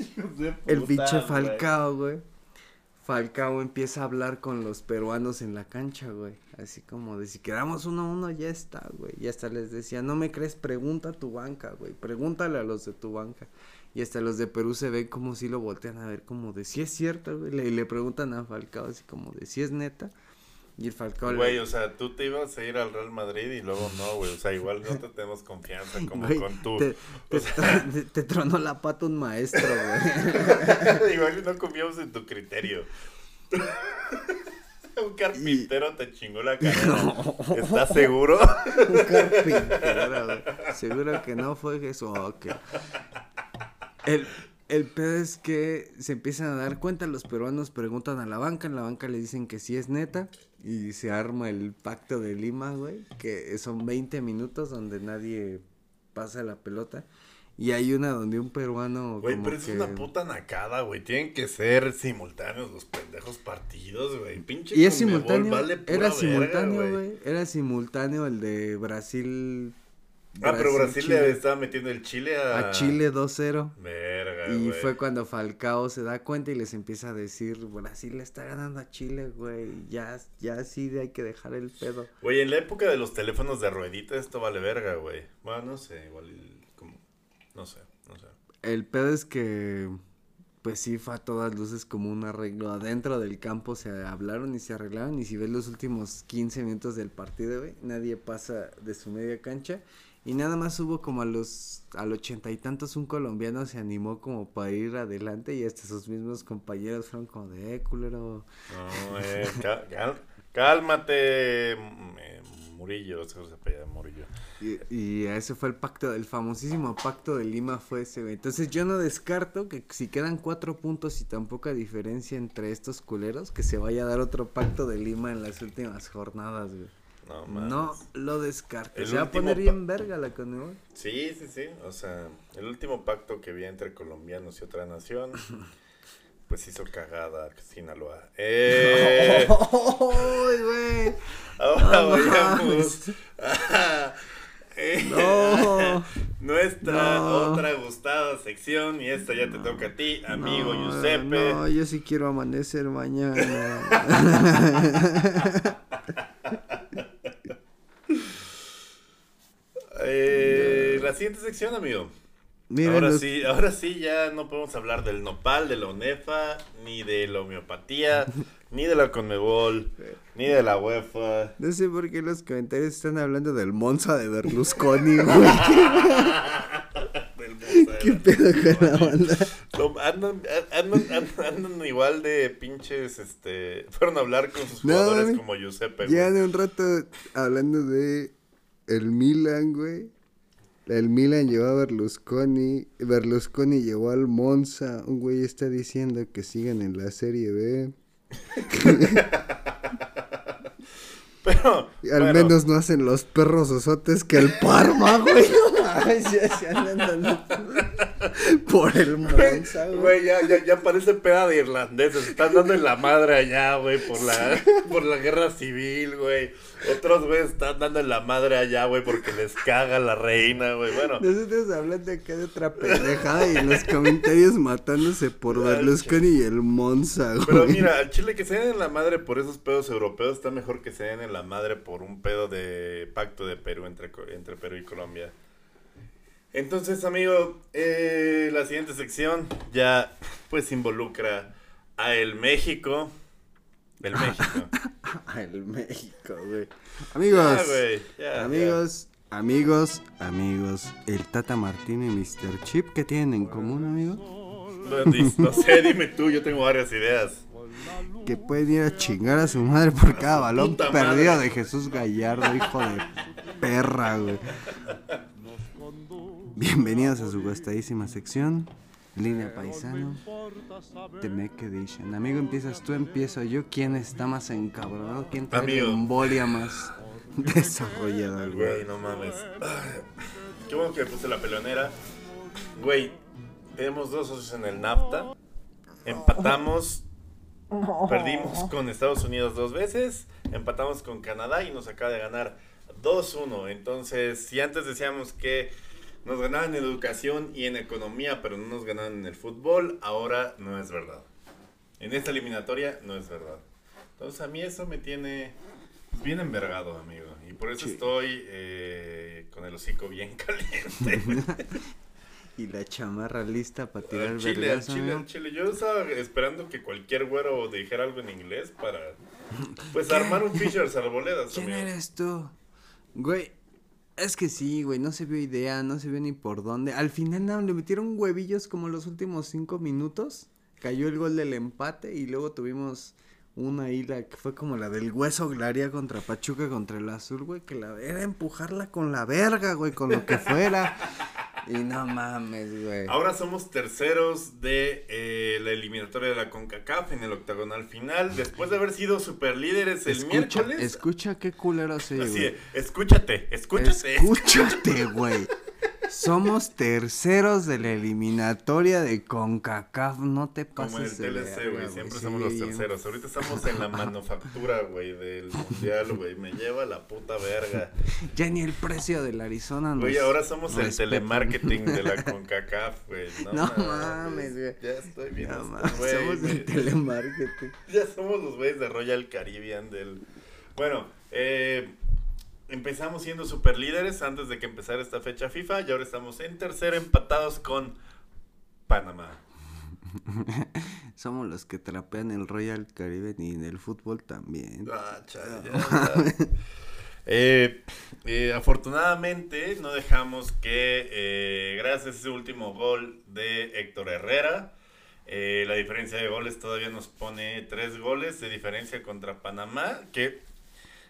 el pinche Falcao, güey. Falcao empieza a hablar con los peruanos en la cancha, güey. Así como de si quedamos uno a uno, ya está, güey. Y hasta les decía, no me crees, pregunta a tu banca, güey. Pregúntale a los de tu banca. Y hasta los de Perú se ven como si lo voltean a ver, como de si es cierto, güey. Y le preguntan a Falcao, así como de si es neta. Y el Falcao. Güey, o sea, tú te ibas a ir al Real Madrid y luego no, güey. O sea, igual no te tenemos confianza como con tú. Te, te, tronó la pata un maestro, güey. igual no confiamos en tu criterio. un carpintero te chingó la cara. ¿Estás seguro? un carpintero, güey. Seguro que no fue eso. Ok. El, el pedo es que se empiezan a dar cuenta, los peruanos preguntan a la banca, en la banca le dicen que sí es neta y se arma el pacto de Lima, güey, que son 20 minutos donde nadie pasa la pelota. Y hay una donde un peruano. Güey, pero es una puta nacada, güey. Tienen que ser simultáneos los pendejos partidos, güey. Pinche y es simultáneo. era simultáneo, güey. Era simultáneo el de Brasil ah, pero Brasil le estaba metiendo el Chile a... A Chile 2-0. Verga, Y fue cuando Falcao se da cuenta y les empieza a decir, Brasil le está ganando a Chile, güey. Ya, ya sí hay que dejar el pedo. Güey, en la época de los teléfonos de ruedita esto vale verga, güey. Bueno, no sé, igual como... No sé, no sé. El pedo es que... Pues sí, fue a todas luces como un arreglo. Adentro del campo se hablaron y se arreglaron. Y si ves los últimos 15 minutos del partido, güey, nadie pasa de su media cancha. Y nada más hubo como a los al ochenta y tantos un colombiano se animó como para ir adelante y hasta sus mismos compañeros fueron como de eh, culero. No, eh, cálmate, eh, Murillo, se Murillo. Y, y, ese fue el pacto, el famosísimo pacto de Lima fue ese. Entonces yo no descarto que si quedan cuatro puntos y tan poca diferencia entre estos culeros, que se vaya a dar otro pacto de Lima en las últimas jornadas, güey. No, no lo descartes. Se va a poner bien verga la Conmebol. Sí, sí, sí. O sea, el último pacto que había entre colombianos y otra nación, pues hizo cagada Sinaloa. ¡Eh! Ahora no, vayamos no. nuestra otra gustada sección y esta ya te toca a ti, amigo no, Giuseppe. No, yo sí quiero amanecer mañana. Eh, la siguiente sección, amigo. ahora sí, ahora sí ya no podemos hablar del nopal, de la onefa, ni de la homeopatía, ni de la conmebol, ni de la UEFA. No sé por qué los comentarios están hablando del Monza de Berlusconi, ¿Qué pedo con la banda? andan, andan, andan, igual de pinches, este... Fueron a hablar con sus jugadores como Giuseppe, Ya de un rato hablando de el Milan, güey. El Milan llevó a Berlusconi. Berlusconi llevó al Monza. Un güey está diciendo que sigan en la Serie B. Pero. al menos no hacen los perros osotes que el Parma, güey. Ay, se andan por el Monza, güey. ya, ya, ya parece peda de irlandeses. Están dando en la madre allá, güey, por la, por la guerra civil, güey. Otros, güey, están dando en la madre allá, güey, porque les caga la reina, güey. Bueno. Nosotros hablando acá de otra pendejada y en los comentarios matándose por Berlusconi y el Monza, güey. Pero mira, al Chile que se den en la madre por esos pedos europeos está mejor que se den en la madre por un pedo de pacto de Perú entre, entre Perú y Colombia. Entonces, amigo, eh, la siguiente sección ya pues involucra a el México. El México. a el México, güey. Amigos, amigos, amigos, amigos, el Tata Martino y Mr. Chip, ¿qué tienen en común, amigo? No, sé, dime tú, yo tengo varias ideas. Que pueden ir a chingar a su madre por cada balón perdido de Jesús Gallardo, hijo de perra, güey. Bienvenidos a su gustadísima sección, Línea Paisano, Temec Edition. Amigo, empiezas tú, empiezo yo. ¿Quién está más encabronado? ¿Quién tiene embolia más desarrollada, güey? no mames. Qué bueno que puse la pelonera. Güey, tenemos dos socios en el NAFTA. Empatamos. Perdimos con Estados Unidos dos veces. Empatamos con Canadá y nos acaba de ganar 2-1. Entonces, si antes decíamos que nos ganaban en educación y en economía, pero no nos ganaban en el fútbol, ahora no es verdad. En esta eliminatoria no es verdad. Entonces a mí eso me tiene pues, bien envergado, amigo. Y por eso estoy eh, con el hocico bien caliente. y la chamarra lista para tirar el chile, al chile, al chile. Yo estaba esperando que cualquier güero dijera algo en inglés para, pues, armar un Fisher's Arboledas. ¿Quién eres tú? Güey, es que sí, güey, no se vio idea, no se vio ni por dónde. Al final no, le metieron huevillos como los últimos cinco minutos. Cayó el gol del empate y luego tuvimos una isla que fue como la del hueso Glaria contra Pachuca contra el azul, güey, que la era empujarla con la verga, güey, con lo que fuera. Y no mames, güey. Ahora somos terceros de eh, la eliminatoria de la CONCACAF en el octagonal final. Después de haber sido superlíderes el miércoles. Escucha qué culero se Así, escúchate, escúchate. Escúchate, güey. Somos terceros de la eliminatoria de CONCACAF, no te pases Como el TLC, güey, siempre somos los terceros. Ahorita estamos en la manufactura, güey, del mundial, güey, me lleva la puta verga. Ya ni el precio del Arizona Güey, ahora somos el telemarketing de la CONCACAF, güey. No, mames, güey. Ya estoy no, güey. Somos el telemarketing. Ya somos los güeyes de Royal Caribbean del... Bueno, eh empezamos siendo super líderes antes de que empezara esta fecha FIFA y ahora estamos en tercero empatados con Panamá. Somos los que trapean el Royal Caribe y en el fútbol también. Ah, eh, eh, afortunadamente no dejamos que, eh, gracias a ese último gol de Héctor Herrera, la diferencia de goles todavía nos pone tres goles de diferencia contra Panamá, que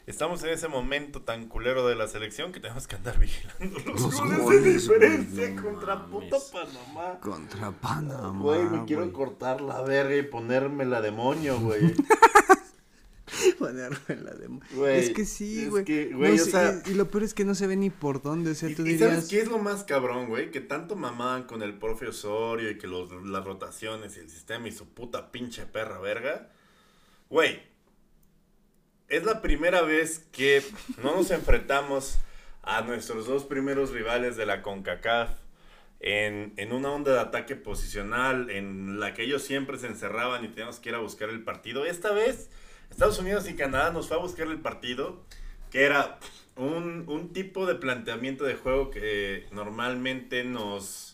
Estamos en ese momento tan culero de la selección que tenemos que andar vigilando los, goles, de diferencia contra puto Panamá. Contra Panamá. Güey, me quiero cortar la verga y ponerme la demonio, güey. ponerme la demonio. es que sí, güey. y, lo peor es que no se ve ni por dónde. O sea, tú dirías... ¿Sabes qué es lo más cabrón, güey? Que tanto mamaban con el profe Osorio y que los, las rotaciones y el sistema y su puta pinche perra verga. Güey es la primera vez que no nos enfrentamos a nuestros dos primeros rivales de la CONCACAF en, en, una onda de ataque posicional en la que ellos siempre se encerraban y teníamos que ir a buscar el partido. Esta vez Estados Unidos y Canadá nos fue a buscar el partido, que era un, un tipo de planteamiento de juego que normalmente nos,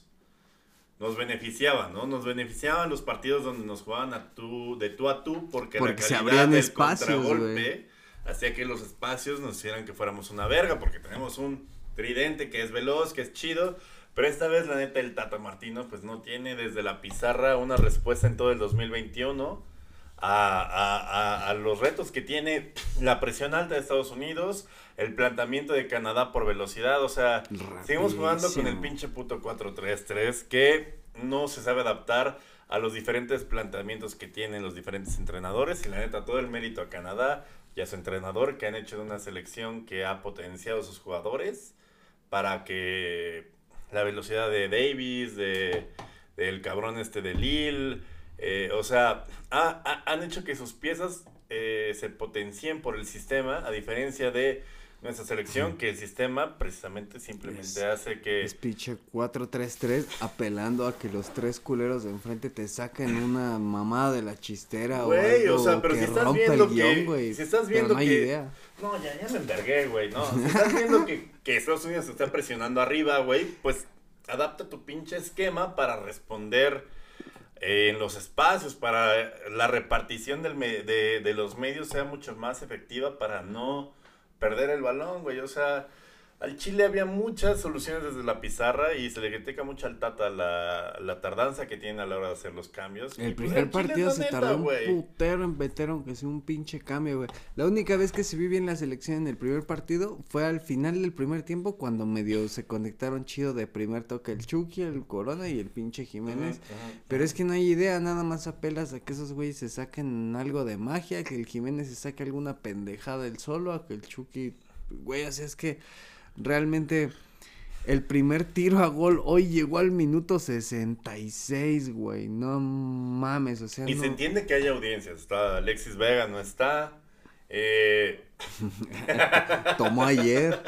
nos beneficiaba, ¿no? Nos beneficiaban los partidos donde nos jugaban a tú, de tú a tú porque, la calidad del espacios, contragolpe hacía que los espacios nos hicieran que fuéramos una verga porque tenemos un tridente que es veloz, que es chido, pero esta vez la neta el Tata Martino pues no tiene desde la pizarra una respuesta en todo el 2021 a, a, a, los retos que tiene la presión alta de Estados Unidos, el planteamiento de Canadá por velocidad, o sea, seguimos jugando con el pinche puto 4-3-3 que no se sabe adaptar a los diferentes planteamientos que tienen los diferentes entrenadores y la neta todo el mérito a Canadá y a su entrenador que han hecho una selección que ha potenciado a sus jugadores para que la velocidad de Davis, de del cabrón este de Lille, eh, o sea, han hecho que sus piezas eh, se potencien por el sistema, a diferencia de nuestra selección, que el sistema precisamente simplemente hace que... Es pinche 4-3-3 apelando a que los tres culeros de enfrente te saquen una mamada de la chistera o algo o sea, pero que si estás viendo guion, que... güey. Si estás viendo no hay que... idea. No, ya, ya me envergué, güey, no. Si estás viendo que, que Estados Unidos se está presionando arriba, güey, pues adapta tu pinche esquema para responder en los espacios, para la repartición del de, de los medios sea mucho más efectiva para no perder el balón, güey. O sea, al Chile había muchas soluciones desde la pizarra y se le critica mucho al Tata la, la tardanza que tiene a la hora de hacer los cambios. El pues, primer partido se tardó un putero en meter aunque sea un pinche cambio, güey. La única vez que se vio bien la selección en el primer partido fue al final del primer tiempo cuando medio se conectaron chido de primer toque el Chucky, el Corona y el pinche Jiménez. Pero es que no hay idea, nada más apelas a que esos güeyes se saquen algo de magia, que el Jiménez se saque alguna pendejada el solo, a que el Chucky, güey, así es que realmente el primer tiro a gol hoy llegó al minuto 66, güey. No mames, o sea. Y se entiende que hay audiencias. Está Alexis Vega, no está. Eh... Tomó ayer.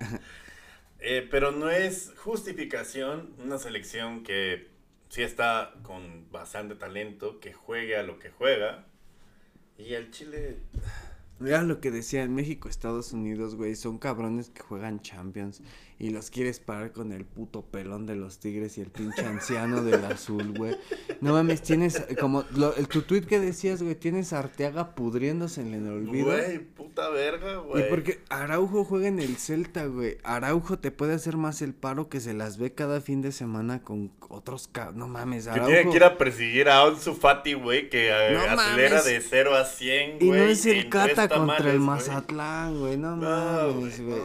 eh, pero no es justificación una selección que sí está con bastante talento, que juegue a lo que juega. Y el Chile... Era lo que decía en México, Estados Unidos, güey, son cabrones que juegan Champions y los quieres parar con el puto pelón de los tigres y el pinche anciano del azul, güey. No mames, tienes como lo, el, tu tweet que decías, güey, tienes a Arteaga pudriéndose en el olvido. Güey, puta verga, güey. Y porque Araujo juega en el Celta, güey. Araujo te puede hacer más el paro que se las ve cada fin de semana con otros no mames, Araujo. Que tiene que ir a perseguir a Onsu Fati, güey, que eh, acelera de 0 a 100, güey. Y no es el Cata contra el Mazatlán, güey. No, mames, güey.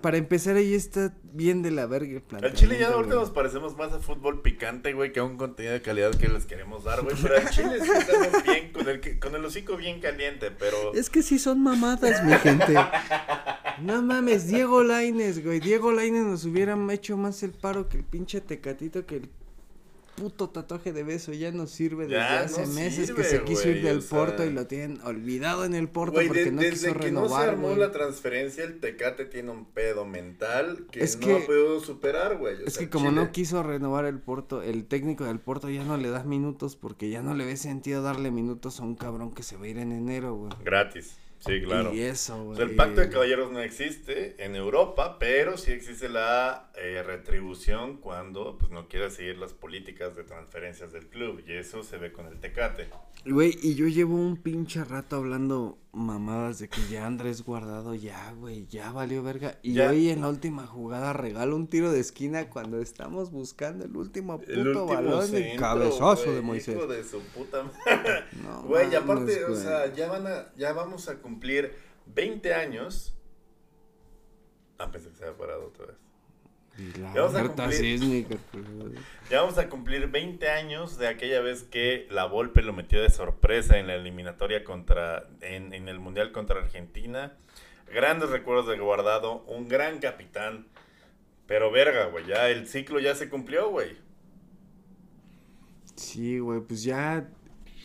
para empezar ahí está bien de la verga el plan. Al Chile ya ahorita nos parecemos más a fútbol picante, güey, que a un contenido de calidad que les queremos dar, güey. Pero al Chile sí estamos bien, con el, con el hocico bien caliente, pero. Es que sí son mamadas, mi gente. No mames, Diego Laines, güey. Diego Laines nos hubiera hecho más el paro que el pinche tecatito que el puto tatuaje de beso ya no sirve desde hace meses que se quiso ir del Porto y lo tienen olvidado en el Porto porque no quiso que renovar. no se armó la transferencia, el Tecate tiene un pedo mental que no ha podido superar, güey. Es que como no quiso renovar el Porto, el técnico del Porto ya no le da minutos porque ya no le ve sentido darle minutos a un cabrón que se va a ir en enero, güey. Gratis. Sí, claro. Y eso, el pacto de caballeros no existe en Europa, pero sí existe la eh, retribución cuando pues, no quiere seguir las políticas de transferencias del club. Y eso se ve con el Tecate. Güey, y yo llevo un pinche rato hablando mamadas de que ya Andrés Guardado, ya, güey, ya valió verga. Y hoy en la última jugada regalo un tiro de esquina cuando estamos buscando el último puto balón y cabezazo de Moisés. Hijo de su puta Güey, y aparte, o sea, ya van a, ya vamos a cumplir 20 años. Ah, pensé que se había parado otra vez ya, vamos a cumplir, ya vamos a cumplir 20 años de aquella vez que la Volpe lo metió de sorpresa en la eliminatoria contra en, en el Mundial contra Argentina. Grandes recuerdos de Guardado, un gran capitán. Pero verga, güey, ya el ciclo ya se cumplió, güey. Sí, güey, pues ya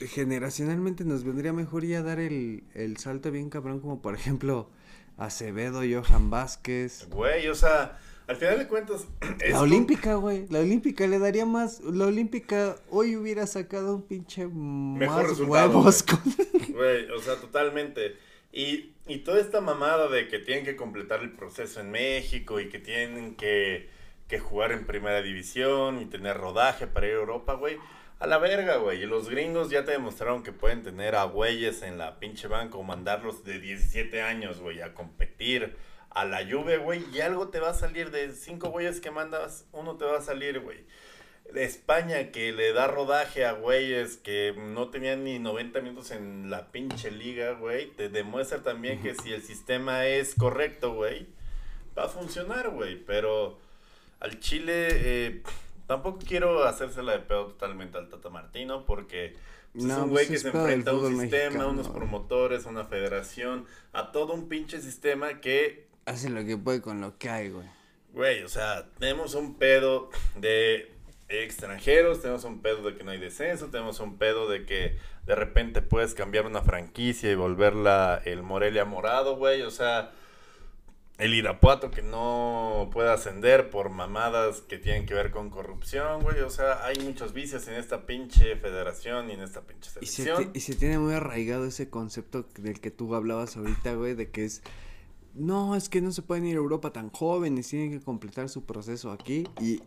generacionalmente nos vendría mejor ya dar el, el salto bien cabrón, como por ejemplo Acevedo, Johan Vázquez. Güey, o sea, al final de cuentas. La olímpica, güey. La olímpica le daría más. La olímpica hoy hubiera sacado un pinche Mejor más huevos. Güey, o sea, totalmente. Y, y toda esta mamada de que tienen que completar el proceso en México y que tienen que, que jugar en primera división y tener rodaje para ir a Europa, güey. A la verga, güey. Y los gringos ya te demostraron que pueden tener a güeyes en la pinche banca o mandarlos de 17 años, güey, a competir a la lluvia, güey, y algo te va a salir de cinco güeyes que mandas, uno te va a salir, güey. España que le da rodaje a güeyes que no tenían ni 90 minutos en la pinche liga, güey, te demuestra también que si el sistema es correcto, güey, va a funcionar, güey, pero al Chile eh, tampoco quiero hacérsela de pedo totalmente al Tata Martino porque... Pues, es un güey pues, que se enfrenta a un sistema, a unos promotores, a una federación, a todo un pinche sistema que hace lo que puede con lo que hay, güey. Güey, o sea, tenemos un pedo de extranjeros, tenemos un pedo de que no hay descenso, tenemos un pedo de que de repente puedes cambiar una franquicia y volverla el Morelia morado, güey, o sea, el Irapuato que no puede ascender por mamadas que tienen que ver con corrupción, güey, o sea, hay muchos vicios en esta pinche federación y en esta pinche selección. Y se, y se tiene muy arraigado ese concepto del que tú hablabas ahorita, güey, de que es no, es que no se pueden ir a Europa tan jóvenes, tienen que completar su proceso aquí. Y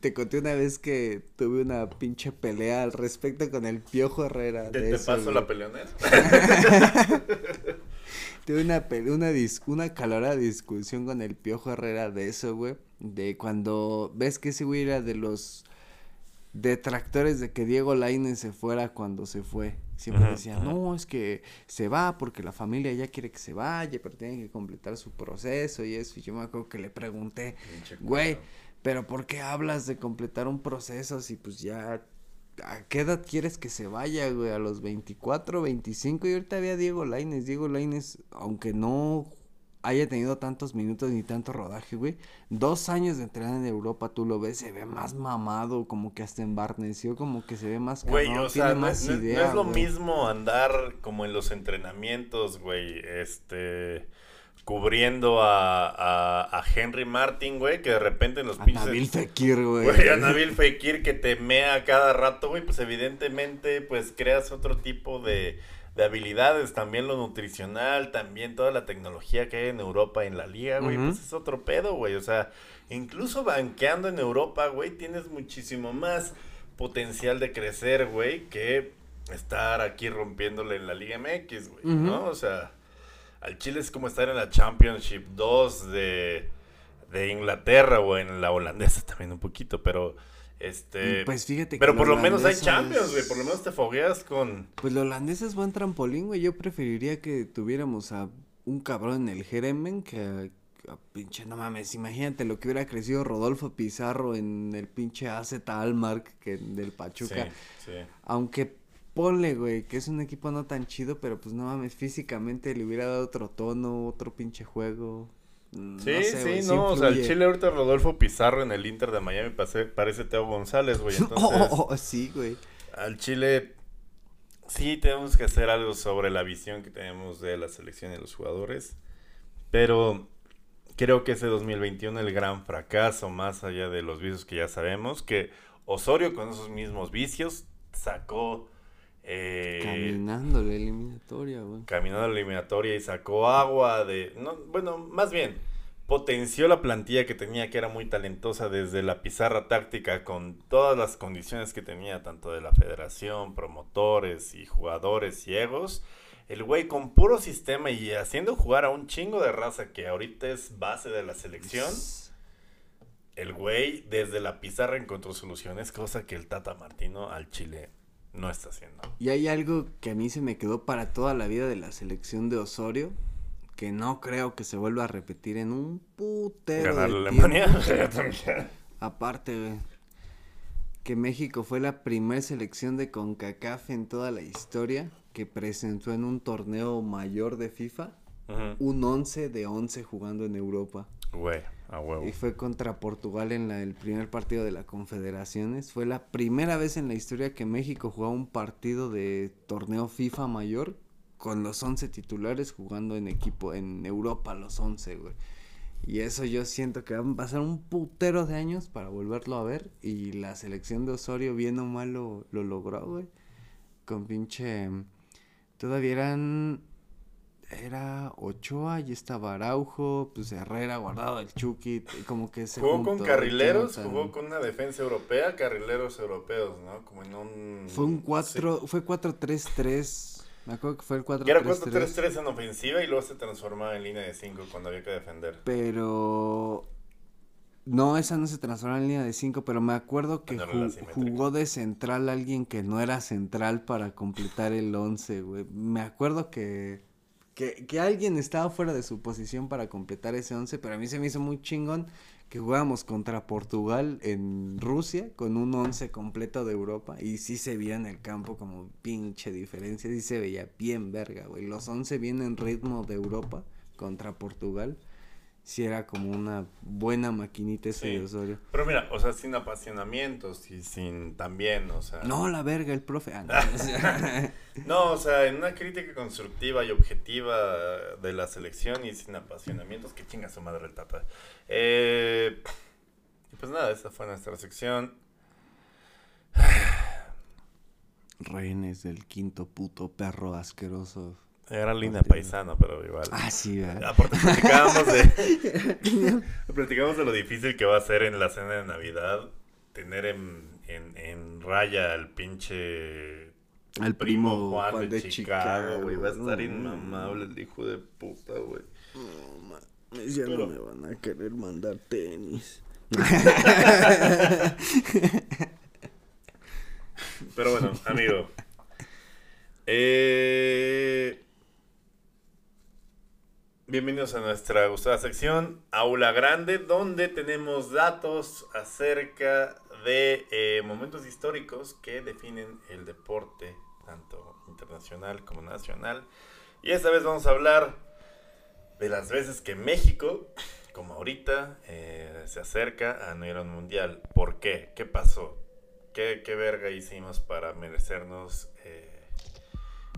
te conté una vez que tuve una pinche pelea al respecto con el Piojo Herrera. ¿Te, te paso la peleonera? tuve una, una, una calorada discusión con el Piojo Herrera de eso, güey. De cuando ves que ese güey era de los detractores de que Diego Lainez se fuera cuando se fue. Siempre decían, no, es que se va porque la familia ya quiere que se vaya, pero tienen que completar su proceso y eso. Y yo me acuerdo que le pregunté, güey, pero ¿por qué hablas de completar un proceso si pues ya... ¿A qué edad quieres que se vaya, güey? ¿A los 24, 25? Y ahorita había Diego Laines. Diego Laines, aunque no haya tenido tantos minutos ni tanto rodaje, güey. Dos años de entrenar en Europa, tú lo ves, se ve más mamado, como que hasta embarneció, como que se ve más Güey, o sea, no, es lo mismo andar como en los entrenamientos, güey, este cubriendo a, a, a Henry Martin, güey, que de repente en los A pinches... Nabil Fekir, güey. Güey, a Nabil Fekir que te mea cada rato, güey, pues evidentemente pues creas otro tipo de, de habilidades, también lo nutricional, también toda la tecnología que hay en Europa en la liga, güey, pues es otro pedo, güey, o sea, incluso banqueando en Europa, güey, tienes muchísimo más potencial de crecer, güey, que estar aquí rompiéndole en la Liga MX, güey, ¿no? O sea, al Chile es como estar en la Championship 2 de, de Inglaterra o en la holandesa también un poquito, pero este... Pues fíjate que pero por lo menos hay Champions, güey, por lo menos te fogueas con... Pues la holandesa es buen trampolín, güey. Yo preferiría que tuviéramos a un cabrón en el Jeremen que a, a pinche, no mames, imagínate lo que hubiera crecido Rodolfo Pizarro en el pinche AZ Almar que del Pachuca. Sí, sí. Aunque ponle, güey, que es un equipo no tan chido, pero pues no mames, físicamente le hubiera dado otro tono, otro pinche juego. Mm, Sí, sé, sí, no, o sea, el. Chile ahorita Rodolfo Pizarro en el Inter de Miami pase- parece Teo González, güey, entonces... Oh, oh, sí, güey. Al Chile sí tenemos que hacer algo sobre la visión que tenemos de la selección y los jugadores, pero creo que ese 2021 el gran fracaso, más allá de los vicios que ya sabemos, que Osorio con esos mismos vicios sacó... Eh, Caminando la eliminatoria, güey. caminó a la eliminatoria y sacó agua de... No, bueno, más bien, potenció la plantilla que tenía, que era muy talentosa desde la pizarra táctica, con todas las condiciones que tenía, tanto de la federación, promotores y jugadores ciegos. El güey con puro sistema y haciendo jugar a un chingo de raza que ahorita es base de la selección. El güey desde la pizarra encontró soluciones, cosa que el Tata Martino al Chile no está haciendo. Y hay algo que a mí se me quedó para toda la vida de la selección de Osorio, que no creo que se vuelva a repetir en un putero Ganar de. Alemania. Aparte, güey, que México fue la primer selección de CONCACAF en toda la historia que presentó en un torneo mayor de FIFA un 11 de 11 jugando en Europa. Güey, a huevo. Y fue contra Portugal en la- el primer partido de la Confederaciones. Fue la primera vez en la historia que México jugaba un partido de torneo FIFA mayor con los 11 titulares jugando en equipo en Europa los 11, güey. Y eso yo siento que van a pasar un putero de años para volverlo a ver. Y la selección de Osorio, bien o mal, lo, lo logró, güey. Con pinche... Todavía eran... Era Ochoa y estaba Araujo, pues Herrera, Guardado, el Chucky, como que se Jugó con carrileros, jugó con una defensa europea, carrileros europeos, ¿no? Como en un... Fue un 4, fue 4-3-3, me acuerdo que fue el Sí. Y era 4-3-3. 4-3-3 en ofensiva y luego se transformaba en línea de 5 cuando había que defender. Pero... No, esa no se transformó en línea de 5, pero me acuerdo que ju- jugó de central alguien que no era central para completar el 11, güey. Me acuerdo que, que, que alguien estaba fuera de su posición para completar ese 11, pero a mí se me hizo muy chingón que jugáramos contra Portugal en Rusia con un 11 completo de Europa y sí se veía en el campo como pinche diferencia, sí se veía bien verga, güey. Los 11 vienen en ritmo de Europa contra Portugal. Sí era como una buena maquinita ese Sí. de Osorio. Pero mira, o sea, sin apasionamientos y sin también, o sea... No, la verga, el profe. Ah, no, o sea, No, o sea, en una crítica constructiva y objetiva de la selección y sin apasionamientos, que chinga su madre el Tata. Eh, y pues nada, esa fue nuestra sección. Rehenes del quinto puto perro asqueroso. Era linda paisano, pero igual. Ah, sí, ¿verdad? Aparte platicábamos de platicábamos de lo difícil que va a ser en la cena de Navidad tener en, en, en raya al pinche Al primo Juan, de, Chicago, güey. Va a estar No, inmamable el hijo de puta, güey. No, mames, ya Pero- no me van a querer mandar tenis. Pero bueno, amigo. Eh, bienvenidos a nuestra gustada sección Aula Grande, donde tenemos datos acerca de eh, momentos históricos que definen el deporte, tanto internacional como nacional. Y esta vez vamos a hablar de las veces que México, como ahorita, eh, se acerca a no ir a un mundial. ¿Por qué? ¿Qué pasó? ¿Qué, qué verga hicimos para merecernos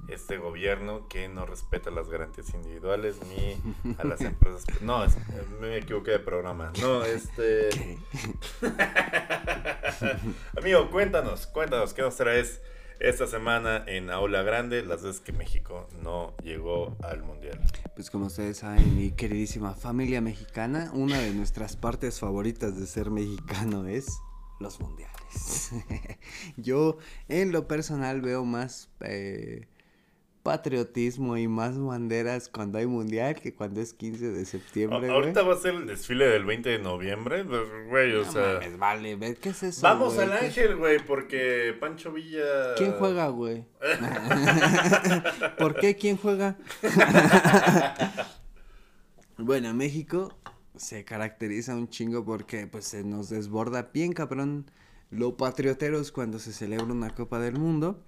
este gobierno que no respeta las garantías individuales ni a las empresas. No, es- me equivoqué de programa. No, este. Amigo, cuéntanos, cuéntanos, ¿qué nos traes esta semana en Aula Grande? Las veces que México no llegó al mundial. Pues como ustedes saben, mi queridísima familia mexicana, una de nuestras partes favoritas de ser mexicano es los mundiales. Yo en lo personal veo más eh, patriotismo y más banderas cuando hay mundial que cuando es 15 de A- septiembre. güey. ahorita va a ser el desfile del 20 de noviembre, pues, güey, o No sea. mames, vale, ver qué es eso. Vamos güey? al ¿Qué- Ángel, güey, porque Pancho Villa. ¿Quién juega, güey? ¿Por qué? ¿Quién juega? bueno, México se caracteriza un chingo porque pues se nos desborda bien cabrón lo patrioteros cuando se celebra una Copa del Mundo.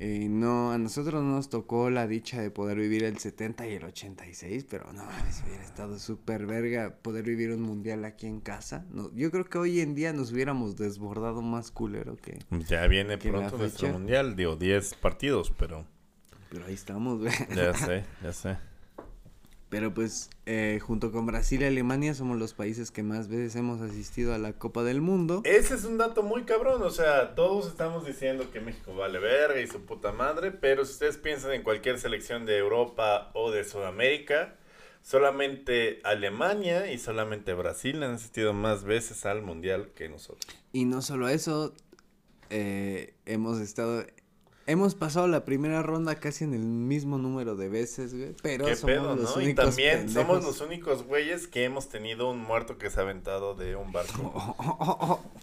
Eh, no, a nosotros no nos tocó la dicha de poder vivir el 70 y el 86, pero no mames, hubiera estado súper verga poder vivir un mundial aquí en casa. No, yo creo que hoy en día nos hubiéramos desbordado más culero que... Ya viene Que pronto nuestro mundial, digo, 10 partidos, pero. Pero ahí estamos, güey. Ya sé, ya sé. Pero pues eh, junto con Brasil y Alemania somos los países que más veces hemos asistido a la Copa del Mundo. Ese es un dato muy cabrón, o sea, todos estamos diciendo que México vale verga y su puta madre, pero si ustedes piensan en cualquier selección de Europa o de Sudamérica, solamente Alemania y solamente Brasil han asistido más veces al mundial que nosotros. Y no solo eso, eh, hemos estado... Hemos pasado la primera ronda casi en el mismo número de veces, güey. Pero ¿Qué somos pedo, los no? Y únicos también somos los únicos güeyes que hemos tenido un muerto que se ha aventado de un barco.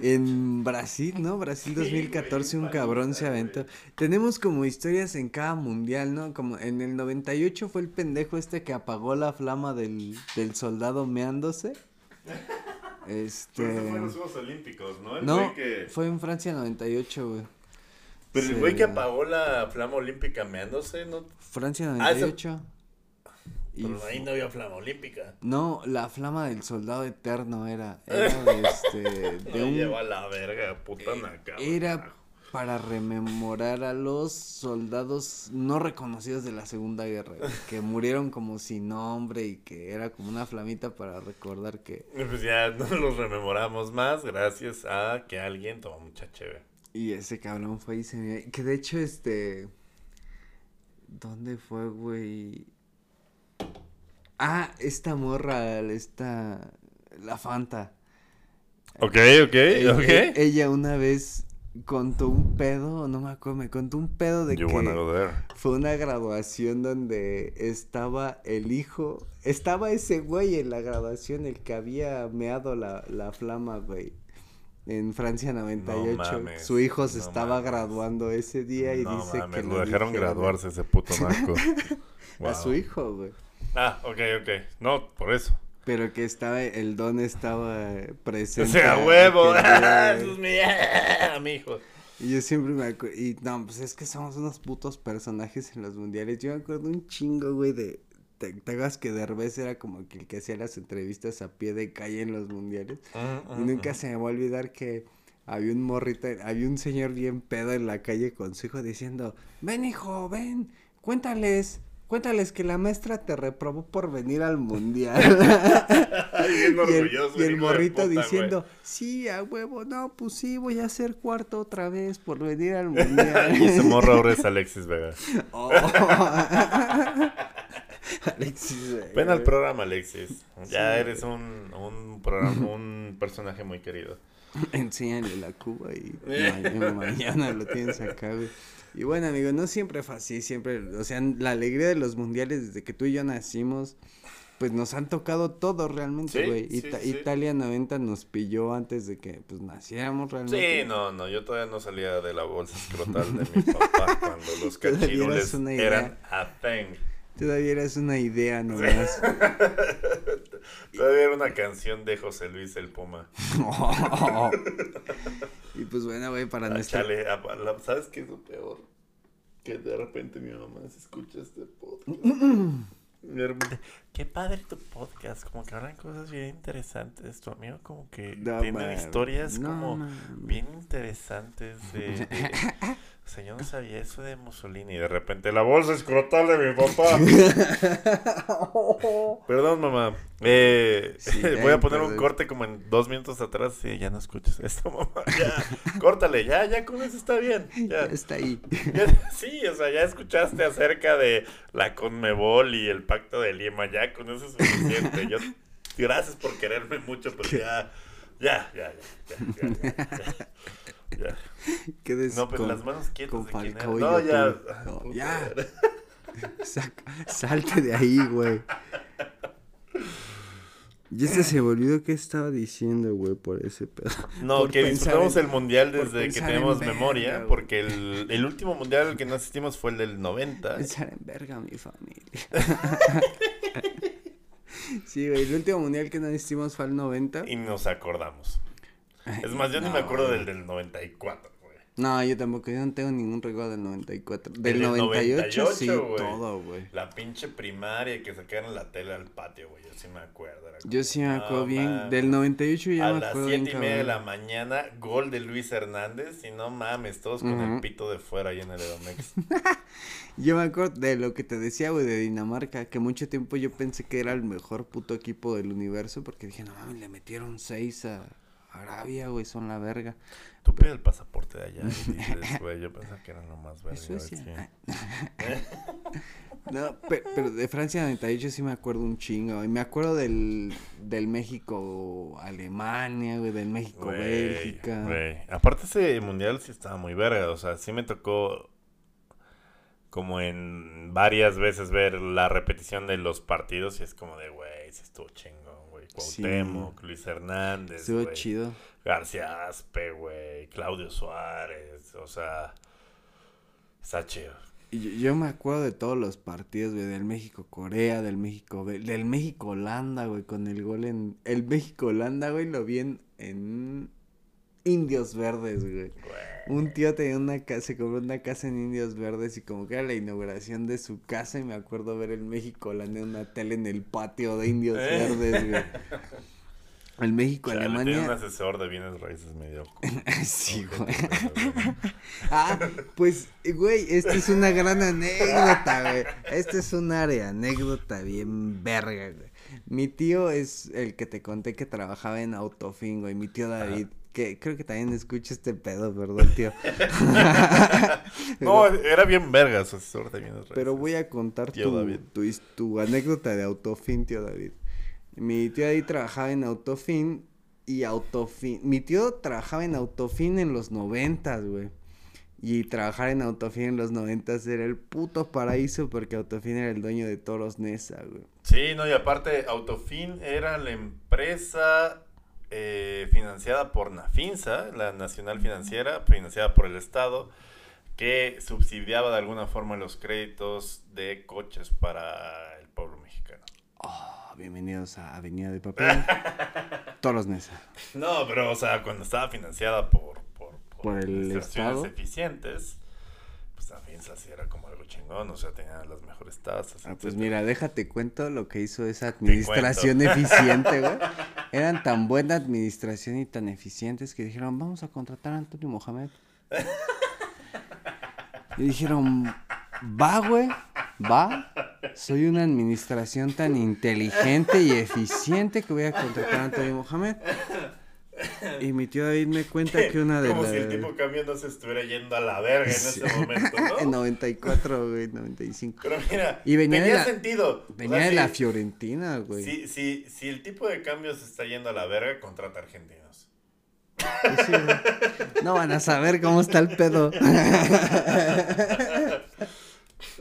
En Brasil, ¿no? Brasil 2014 un cabrón se aventó. Tenemos como historias en cada mundial, ¿no? Como en el 98 fue el pendejo este que apagó la flama del, del soldado meándose. Este... Pero eso fue en los Juegos Olímpicos, ¿no? El No, güey que... fue en Francia 98, güey. Pero el güey que apagó la flama olímpica meándose, ¿no? Francia Ah, eso- 98. Pero ahí no había flama olímpica. No, la flama del soldado eterno era. Era de, este, de un lleva la verga, puta naca. Era para rememorar a los soldados no reconocidos de la Segunda Guerra, que murieron como sin nombre y que era como una flamita para recordar que... Pues ya no los rememoramos más gracias a que alguien tomó mucha chévere. Y ese cabrón fue y se me... Que de hecho, este... ¿Dónde fue, güey? Ah, esta morra, esta... La Fanta. Ok, ok, Ella, ok. ella una vez contó un pedo, no me acuerdo, me contó un pedo de You que... wanna go there. Fue una graduación donde estaba el hijo, estaba ese güey en la graduación, el que había meado la, la flama, güey. En Francia 98. mames, Su hijo se no estaba mames. graduando ese día y no dice mames, que lo dejaron graduarse ese puto naco. A su hijo, güey. Ah, ok, ok. No, por eso. Pero que estaba, el don estaba eh, O presente. sea, huevo. ah, mi hijo. Y yo siempre me acuerdo, y no, pues es que somos unos putos personajes en los mundiales. Yo me acuerdo un chingo, güey, de, te, te acuerdas que Derbez era como que el que hacía las entrevistas a pie de calle en los mundiales. Y nunca se me va a olvidar que había un morrito, había un señor bien pedo en la calle con su hijo diciendo, ven hijo, ven, cuéntales, cuéntales que la maestra te reprobó por venir al mundial. Bien y el, y morrito puta, diciendo, sí, a huevo, no, pues sí, voy a ser cuarto otra vez por venir al mundial. Y ese morro ahora es Alexis Vega. Oh. Alexis. Ven al programa, Alexis. Ya Sí. eres un, un, programa, un personaje muy querido. Enséñale la cuba y ma- mañana lo tienes acá, güey. Y bueno, amigo, no siempre fue así, siempre, o sea, la alegría de los mundiales desde que tú y yo nacimos, pues nos han tocado todos realmente, güey. sí, Ita- sí. Italia 90 nos pilló antes de que, pues, naciéramos realmente. Sí, no, no, yo todavía no salía de la bolsa escrotal de mi papá cuando los cachirules eran a thing. Todavía eras una idea nomás. Todavía era una canción de José Luis el Puma. y pues bueno, güey, para Ah, nuestra... chale, a- la- ¿Sabes qué es lo peor? Que de repente mi mamá se escucha este podcast. Qué padre tu podcast, como que hablan cosas bien interesantes. Tu amigo como que No, tiene man, historias no, como man. bien interesantes de, de- O sea, yo no sabía eso de Mussolini. Y de repente la bolsa escrotal de mi papá. Perdón, mamá. Eh, Sí, voy a poner un corte como en dos minutos atrás. Sí, ya no escuches esto, mamá. Ya, córtale, ya, ya con eso está bien. Ya Ya. está ahí. Ya- sí, o sea, ya escuchaste acerca de la Conmebol y el Pacto de Lima. Ya con eso es suficiente. Yo, gracias por quererme mucho, pero ya, ya, ya, ya, ya. Quedes No, pero con- las manos quietas con de No, ya. No, ya. Saca- salte de ahí, güey. Y este se me olvidó qué estaba diciendo, güey, por ese pedo. No, Por que disfrutamos en- el mundial desde que tenemos verga, memoria, güey. porque el, el último mundial al que no asistimos fue el del 90. Pensar en verga mi familia. sí, güey, el último mundial que no hicimos fue el 90. Y nos acordamos. Es más, yo ni me No, acuerdo del del 94, güey. No, yo tampoco, yo no tengo ningún recuerdo del 94. Del, del 98, sí, 98, güey. todo, güey. La pinche primaria que sacaron la tele al patio, güey. Yo sí me acuerdo. Yo sí me acuerdo no bien. mames. Del 98 ya A me las acuerdo bien, siete y media de la mañana, gol de Luis Hernández. Y no mames, todos con el pito de fuera ahí en el Edomex. Yo me acuerdo de lo que te decía, güey, de Dinamarca, que mucho tiempo yo pensé que era el mejor puto equipo del universo, porque dije, no mames, le metieron seis a Arabia, güey, son la verga. Tú pide el pasaporte de allá y dices, güey, yo pensaba que eran lo más verga. Suecia. No, pe- pero, de Francia 98 sí me acuerdo un chingo, y me acuerdo del, del México-Alemania, güey, del México-Bélgica. güey. Aparte ese mundial sí estaba muy verga, o sea, sí me tocó como en varias veces ver la repetición de los partidos y es como de, güey, sí estuvo chingón, Sí. Cuauhtémoc, Luis Hernández, Estuvo güey. chido. García Aspe, güey, Claudio Suárez, o sea, está chido. Yo, yo me acuerdo de todos los partidos, güey, del México-Corea, del México, del México-Holanda, güey, con el gol en... El México-Holanda, güey, lo vi en, en Indios Verdes, güey. Un tío tenía una casa, se compró una casa en Indios Verdes y como que era la inauguración de su casa y me acuerdo ver el México-Holanda en una tele en el patio de Indios Eh. Verdes, güey. El Chale, Tiene un asesor de bienes raíces medio... Sí, güey. pero, güey. Ah, pues, güey, esta es una gran anécdota, güey. Esta es una área anécdota bien verga, güey. Mi tío es el que te conté que trabajaba en Autofin, güey. Mi tío David, que creo que también escucha este pedo, perdón, tío. No, era bien verga su asesor de bienes raíces. Pero voy a contar tu, tu, anécdota de Autofin, tío David. Mi tío David trabajaba en Autofin y Autofin... Mi tío trabajaba en Autofin en los noventas, güey. Y trabajar en Autofin en los noventas era el puto paraíso porque Autofin era el dueño de Toros Nesa, güey. Sí, no, y aparte, Autofin era la empresa eh, financiada por Nafinsa, la Nacional Financiera, financiada por el Estado, que subsidiaba de alguna forma los créditos de coches para el pueblo mexicano. Oh, bienvenidos a Avenida de Papel. Toros Nesa. No, pero, o sea, cuando estaba financiada por, por, Por el administraciones Estado. eficientes, pues Nafinsa sí era como chingón, o sea, tenía las mejores tasas. Ah, pues mira, déjate cuento lo que hizo esa administración eficiente, güey. Eran tan buena administración y tan eficientes que dijeron, vamos a contratar a Antonio Mohamed. Y dijeron, va, güey, va. Soy una administración tan inteligente y eficiente que voy a contratar a Antonio Mohamed. Y mi tío David me cuenta que una de Como las... si el tipo cambio no se estuviera yendo a la verga en Sí. ese momento, ¿no? En 94, güey, 95. Pero mira, Y venía de tenía la- sentido. O Venía sea, de la si- Fiorentina, güey. Si, si, si el tipo de cambio se está yendo a la verga, contrata argentinos. Sí. No van a saber cómo está el pedo.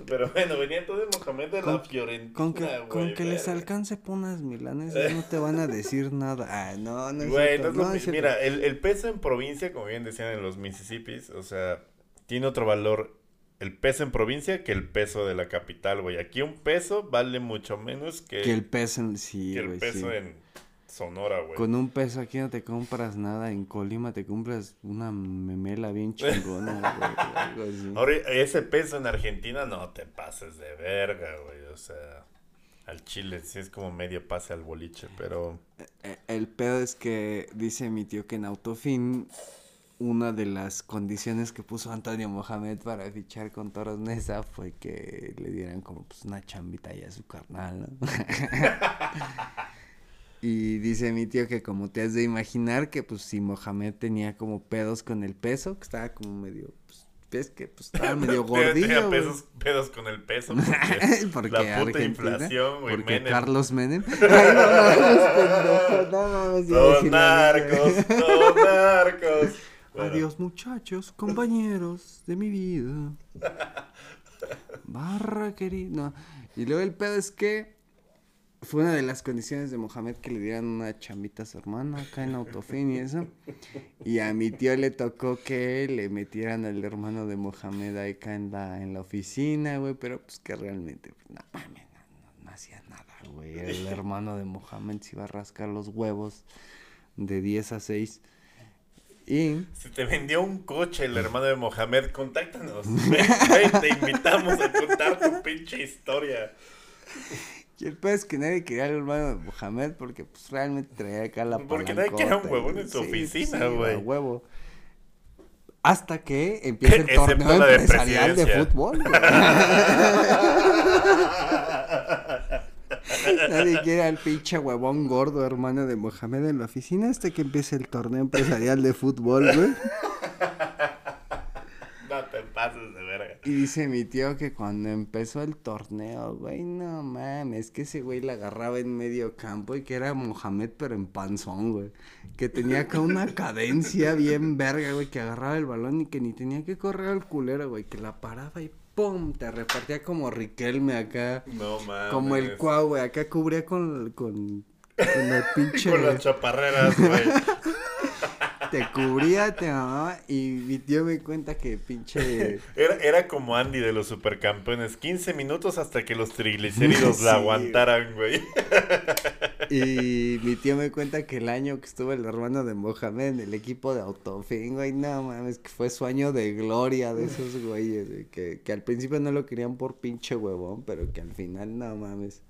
Pero bueno, venía todo de Mohamed de la Con- Fiorentina, Con que, con que les alcance por unas milanesas no te van a decir nada. Ah, no, no es Güey, no. Mira, el, el peso en provincia, como bien decían en los Mississippis, o sea, tiene otro valor el peso en provincia que el peso de la capital, güey. Aquí un peso vale mucho menos que, Que el peso en sí, que el peso sí. en Sonora, güey. Con un peso aquí no te compras nada. En Colima te compras una memela bien chingona, güey. Ahora, ese peso en Argentina, no te pases de verga, güey. O sea, al Chile sí es como medio pase al boliche, pero... Eh, El pedo es que dice mi tío que en Autofin una de las condiciones que puso Antonio Mohamed para fichar con Toros Nesa fue que le dieran como pues una chambita ahí a su carnal, ¿no? y dice mi tío que como te has de imaginar que pues si Mohamed tenía como pedos con el peso, que estaba como medio, pues, ves que pues estaba medio gordillo. Tenía pesos, pedos con el peso. Porque, Porque la puta Argentina, inflación, güey. Porque Menem. Carlos Menem. Ay, no no a Todos decir la narcos, todos narcos. Bueno, Adiós muchachos, compañeros de mi vida. Barra querido. No. Y luego el pedo es que fue una de las condiciones de Mohamed que le dieran una chambita a su hermano acá en Autofin y eso. Y a mi tío le tocó que le metieran al hermano de Mohamed acá en la, en la oficina, güey. Pero pues que realmente, pues, no mames, no, hacía nada, güey. El hermano de Mohamed se iba a rascar los huevos de 10 a 6. Y Si te vendió un coche el hermano de Mohamed, contáctanos. Te invitamos a contar tu pinche historia. Y el peor es que nadie quería al hermano de Mohamed porque pues realmente traía acá la Porque nadie quería un huevón en su Sí, oficina, güey. huevo. Hasta que empieza el torneo de empresarial de fútbol. Nadie quiere al pinche huevón gordo hermano de Mohamed en la oficina hasta que empiece el torneo empresarial de fútbol, güey. No te pases de verga. Y dice mi tío que cuando empezó el torneo, güey, no mames, que ese güey la agarraba en medio campo y que era Mohamed pero en panzón, güey. Que tenía acá una cadencia bien verga, güey, que agarraba el balón y que ni tenía que correr al culero, güey, que la paraba y ¡pum! Te repartía como Riquelme acá. No mames. Como el cuau, güey, acá cubría con, con, con la pinche... Con las chaparreras, güey. te cubría, te mamaba y mi tío me cuenta que pinche... Era, era como Andy de los supercampeones. 15 minutos hasta que los triglicéridos Sí, la aguantaran, güey. Y mi tío me cuenta que el año que estuvo el hermano de Mohamed en el equipo de Autofin, güey, no mames, que fue su año de gloria de esos güeyes, güey, que, que al principio no lo querían por pinche huevón, pero que al final, no mames.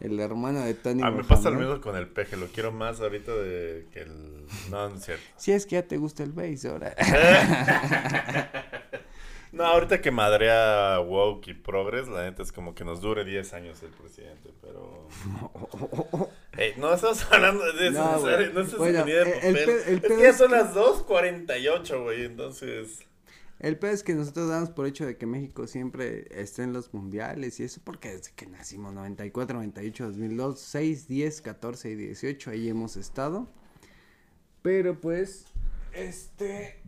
El hermano de Tony Ah, me Mohamed. pasa lo mismo con el peje. Lo quiero más ahorita de que el. No, no es cierto. Si es que ya te gusta el base ahora. No, ahorita que madrea Woke y Progress, la neta es como que nos dure 10 años el presidente, pero. Ey, no estamos hablando de eso, No, no Bueno, en de el- el papel. pe- el es que ya son las 2.48, güey, entonces. El peor es que nosotros damos por hecho de que México siempre esté en los mundiales y eso porque desde que nacimos 94, 98, 2002, 6, 10, 14 y 18 ahí hemos estado. Pero pues, este,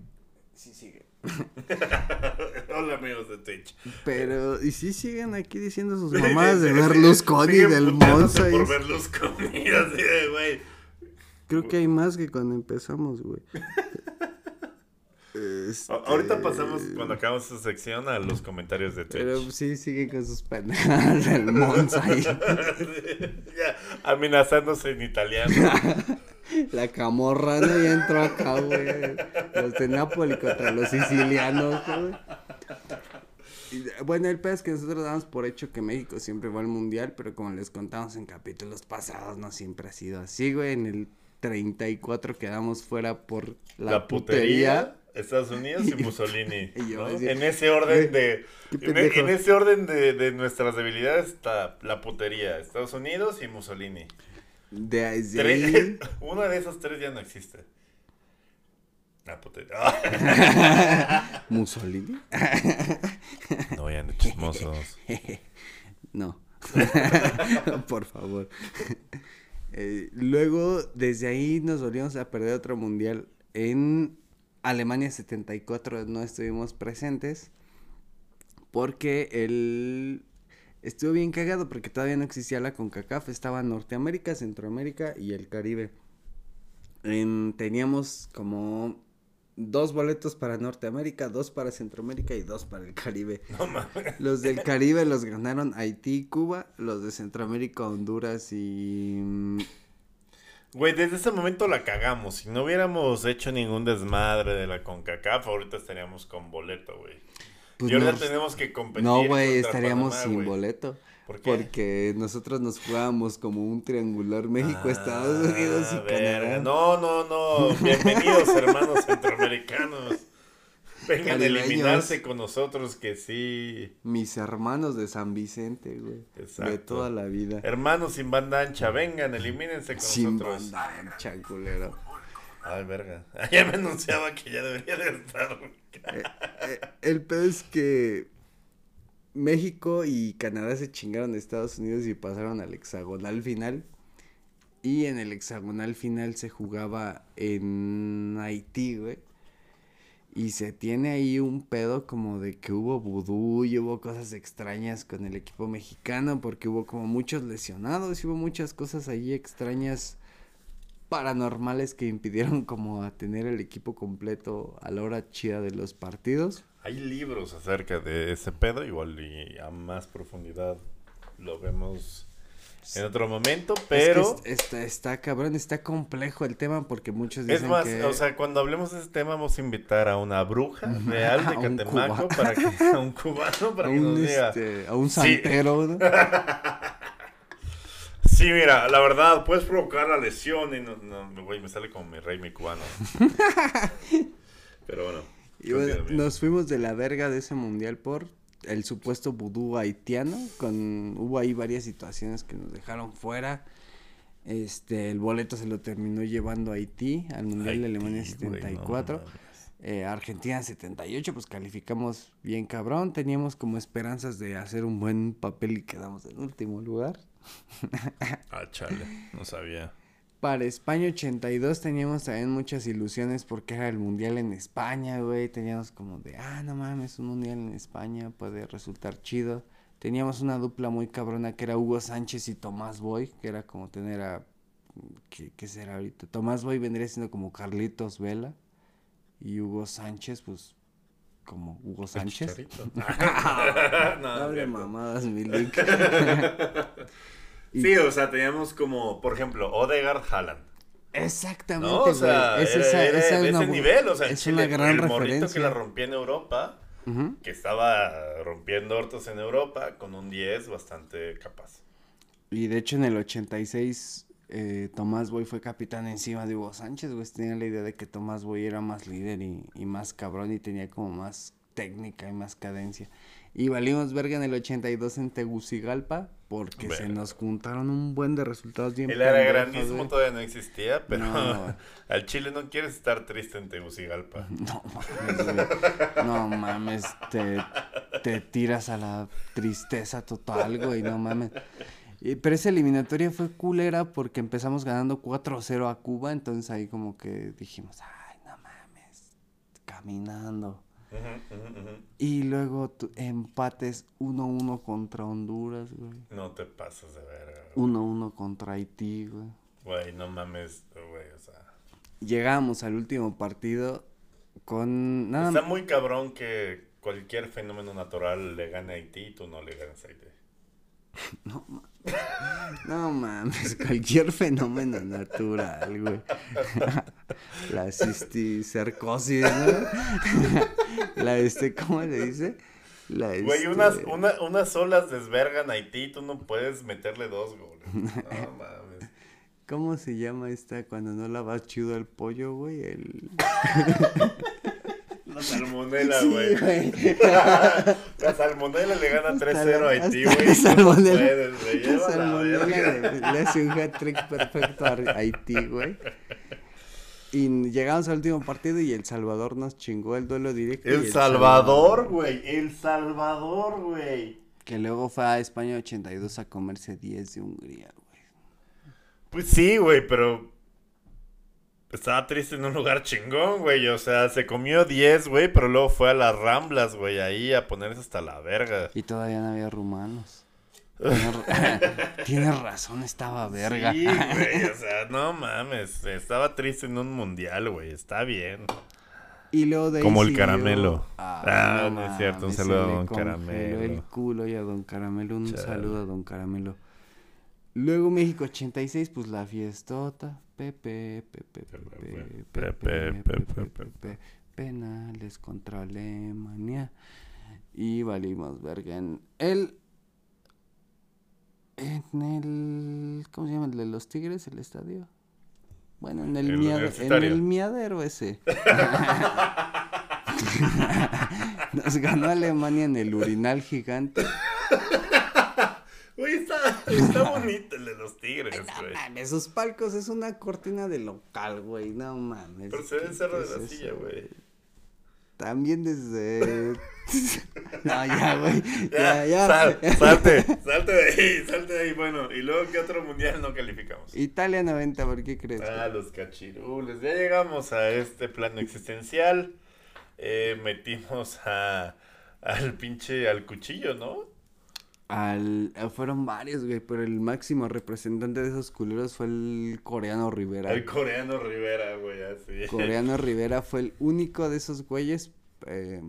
sí sigue. Hola amigos de Twitch. Pero, y sí siguen aquí diciendo sus mamadas de Berlusconi, del Monza. y Por. Berlusconi, así de, güey. Creo que hay más que cuando empezamos, güey. Este, Ahorita pasamos, cuando acabamos esta sección, a los comentarios de Twitch. Pero sí siguen con sus pendejadas del Monza ahí. amenazándose en italiano. La camorra, ¿no? Ya entró acá, güey. Los de Napoli contra los sicilianos, güey. Bueno, el peor es que nosotros damos por hecho que México siempre va al mundial, pero como les contamos en capítulos pasados, no siempre ha sido así, güey. En el 34 quedamos fuera por la, La, putería, Estados Unidos y Mussolini. Y yo ¿no? en ese orden de. En, en ese orden de, de nuestras debilidades está la putería, Estados Unidos y Mussolini. De ahí. Tres- una de esas tres ya no existe. La putería. ¿Mussolini? no, ya de chismosos. No. Por favor. Eh, luego, desde ahí nos volvimos a perder otro mundial. En Alemania 74 no estuvimos presentes. Porque el... Estuvo bien cagado porque todavía no existía la CONCACAF. Estaba Norteamérica, Centroamérica y el Caribe. En- teníamos como dos boletos para Norteamérica, dos para Centroamérica y dos para el Caribe. No. Los del Caribe los ganaron Haití y Cuba, los de Centroamérica, Honduras y... Güey, desde ese momento la cagamos. Si no hubiéramos hecho ningún desmadre de la CONCACAF, ahorita estaríamos con boleto, güey. Pues y ahora no, tenemos que competir. No, güey, estaríamos Panamá, sin boleto. ¿Por qué? Porque nosotros nos jugábamos como un triangular México, Estados Unidos y Ah, verga. Canadá. No, no, no. Bienvenidos, hermanos centroamericanos. Vengan a eliminarse con nosotros que sí. Mis hermanos de San Vicente, güey. De Exacto. toda la vida. Hermanos sin banda ancha, vengan, elimínense con Sin nosotros. banda ancha, culero. Ay, verga. Ya me anunciaba que ya debería de estar. Eh, el pedo es que México y Canadá se chingaron a Estados Unidos y pasaron al hexagonal final. Y en el hexagonal final se jugaba en Haití, güey. Y se tiene ahí un pedo como de que hubo vudú y hubo cosas extrañas con el equipo mexicano porque hubo como muchos lesionados y hubo muchas cosas ahí extrañas paranormales que impidieron como tener el equipo completo a la hora chida de los partidos. Hay libros acerca de ese pedo, igual y a más profundidad lo vemos en otro momento, pero... Es que es- está, está cabrón, está complejo el tema porque muchos Es dicen más, que... o sea, cuando hablemos de ese tema vamos a invitar a una bruja real de Catemaco para que a un cubano para a que nos un, diga. este, a un Sí. santero, ¿no? Sí, mira, la verdad, puedes provocar la lesión y no, no, güey, me sale como mi rey, mi cubano. Pero bueno. Y bueno, nos fuimos de la verga de ese mundial por el supuesto vudú haitiano. Con, hubo ahí varias situaciones que nos dejaron fuera. Este, el boleto se lo terminó llevando a Haití al mundial de Alemania güey, no 74. mames. Eh, Argentina 78, pues calificamos bien cabrón. Teníamos como esperanzas de hacer un buen papel y quedamos en último lugar. Ah, chale, no sabía. Para España 82 teníamos también muchas ilusiones porque era el mundial en España, güey. Teníamos como de, ah, no mames, un mundial en España puede resultar chido. Teníamos una dupla muy cabrona que era Hugo Sánchez y Tomás Boy, que era como tener a. ¿Qué, qué será ahorita? Tomás Boy vendría siendo como Carlitos Vela. Y Hugo Sánchez, pues, como Hugo Sánchez. No, mamadas, mi. Y- Sí, o sea, teníamos como, por ejemplo, Odegaard Haaland. Exactamente, ¿No? O sea, güey. Es era, esa- era esa es de una ese nivel, o sea, es Chile, una gran el morrito que referencia. la rompía en Europa, que estaba rompiendo hortos en Europa con un 10 bastante capaz. Y de hecho en el 86 eh, Tomás Boy fue capitán encima de Hugo Sánchez, güey. Tenía la idea de que Tomás Boy era más líder y, y más cabrón y tenía como más técnica y más cadencia. Y valimos verga en el 82 en Tegucigalpa porque se nos juntaron un buen de resultados bien El güey. todavía no existía, pero No. al Chile no quieres estar triste en Tegucigalpa. No mames, güey. No mames, te, te tiras a la tristeza total, güey, no mames. Pero esa eliminatoria fue culera porque empezamos ganando 4-0 a Cuba, entonces ahí como que dijimos, ay, no mames, caminando. Y luego tu- empates 1-1 contra Honduras, güey. No te pasas de verga. güey. 1-1 contra Haití, güey. Güey, no mames, güey, o sea. Llegamos al último partido con nada Está muy cabrón que cualquier fenómeno natural le gane a Haití y tú no le ganes a Haití. No, ma- no mames, cualquier fenómeno natural, güey. La cisticercosis, ¿no? La este, ¿cómo le dice? La Güey, este- unas, una- unas olas desvergan Haití tú no puedes meterle dos goles. No mames. ¿Cómo se llama esta cuando no lavas chido el pollo, güey? El... La salmonela, Sí, güey. güey. La salmonela le gana Hasta 3-0 la- a Haití, güey. la no salmonela- puedes. La salmonela le, le hace un hat-trick perfecto a Haití, güey. Y llegamos al último partido y El Salvador nos chingó el duelo directo. El Salvador, güey. El Salvador, güey. Que luego fue a España 82 a comerse 10 de Hungría, güey. Pues sí, güey, pero. Estaba triste en un lugar chingón, güey. O sea, se comió 10, güey, pero luego fue a las ramblas, güey, ahí a ponerse hasta la verga. Y todavía no había rumanos. Tienes razón, estaba verga. Sí, güey, o sea, no mames. Estaba triste en un mundial, güey. Está bien. Y luego de ahí Como el siguió- caramelo. Ah, no es cierto, un saludo a don Caramelo. el culo y a don Caramelo, un Chale. saludo a don Caramelo. Luego México 86, pues la fiestota. Pepe, Pepe, Pepe, Pepe, Pepe, penales contra Alemania. Y valimos verga en el. En el. ¿Cómo se llama? El de los Tigres, el estadio. Bueno, en el, el en el miadero ese. Nos ganó Alemania en el urinal gigante. Güey, está, está bonito el de los tigres, No güey. mames, sus palcos es una cortina de local, güey. No mames. Pero se ve ¿qué- el cerro de la silla, güey. También desde. no, ya, güey. Ya, Ya, ya. sal- salte, salte de ahí, salte de ahí. Bueno, y luego, ¿qué otro mundial no calificamos? Italia 90, ¿por qué crees? Ah, los cachirules. Ya llegamos a este plano existencial. Eh, metimos a, al pinche, al cuchillo, ¿no? Al, eh, fueron varios, güey, pero el máximo representante de esos culeros fue el coreano Rivera. El coreano Rivera, güey, así. Coreano Rivera fue el único de esos güeyes. eh,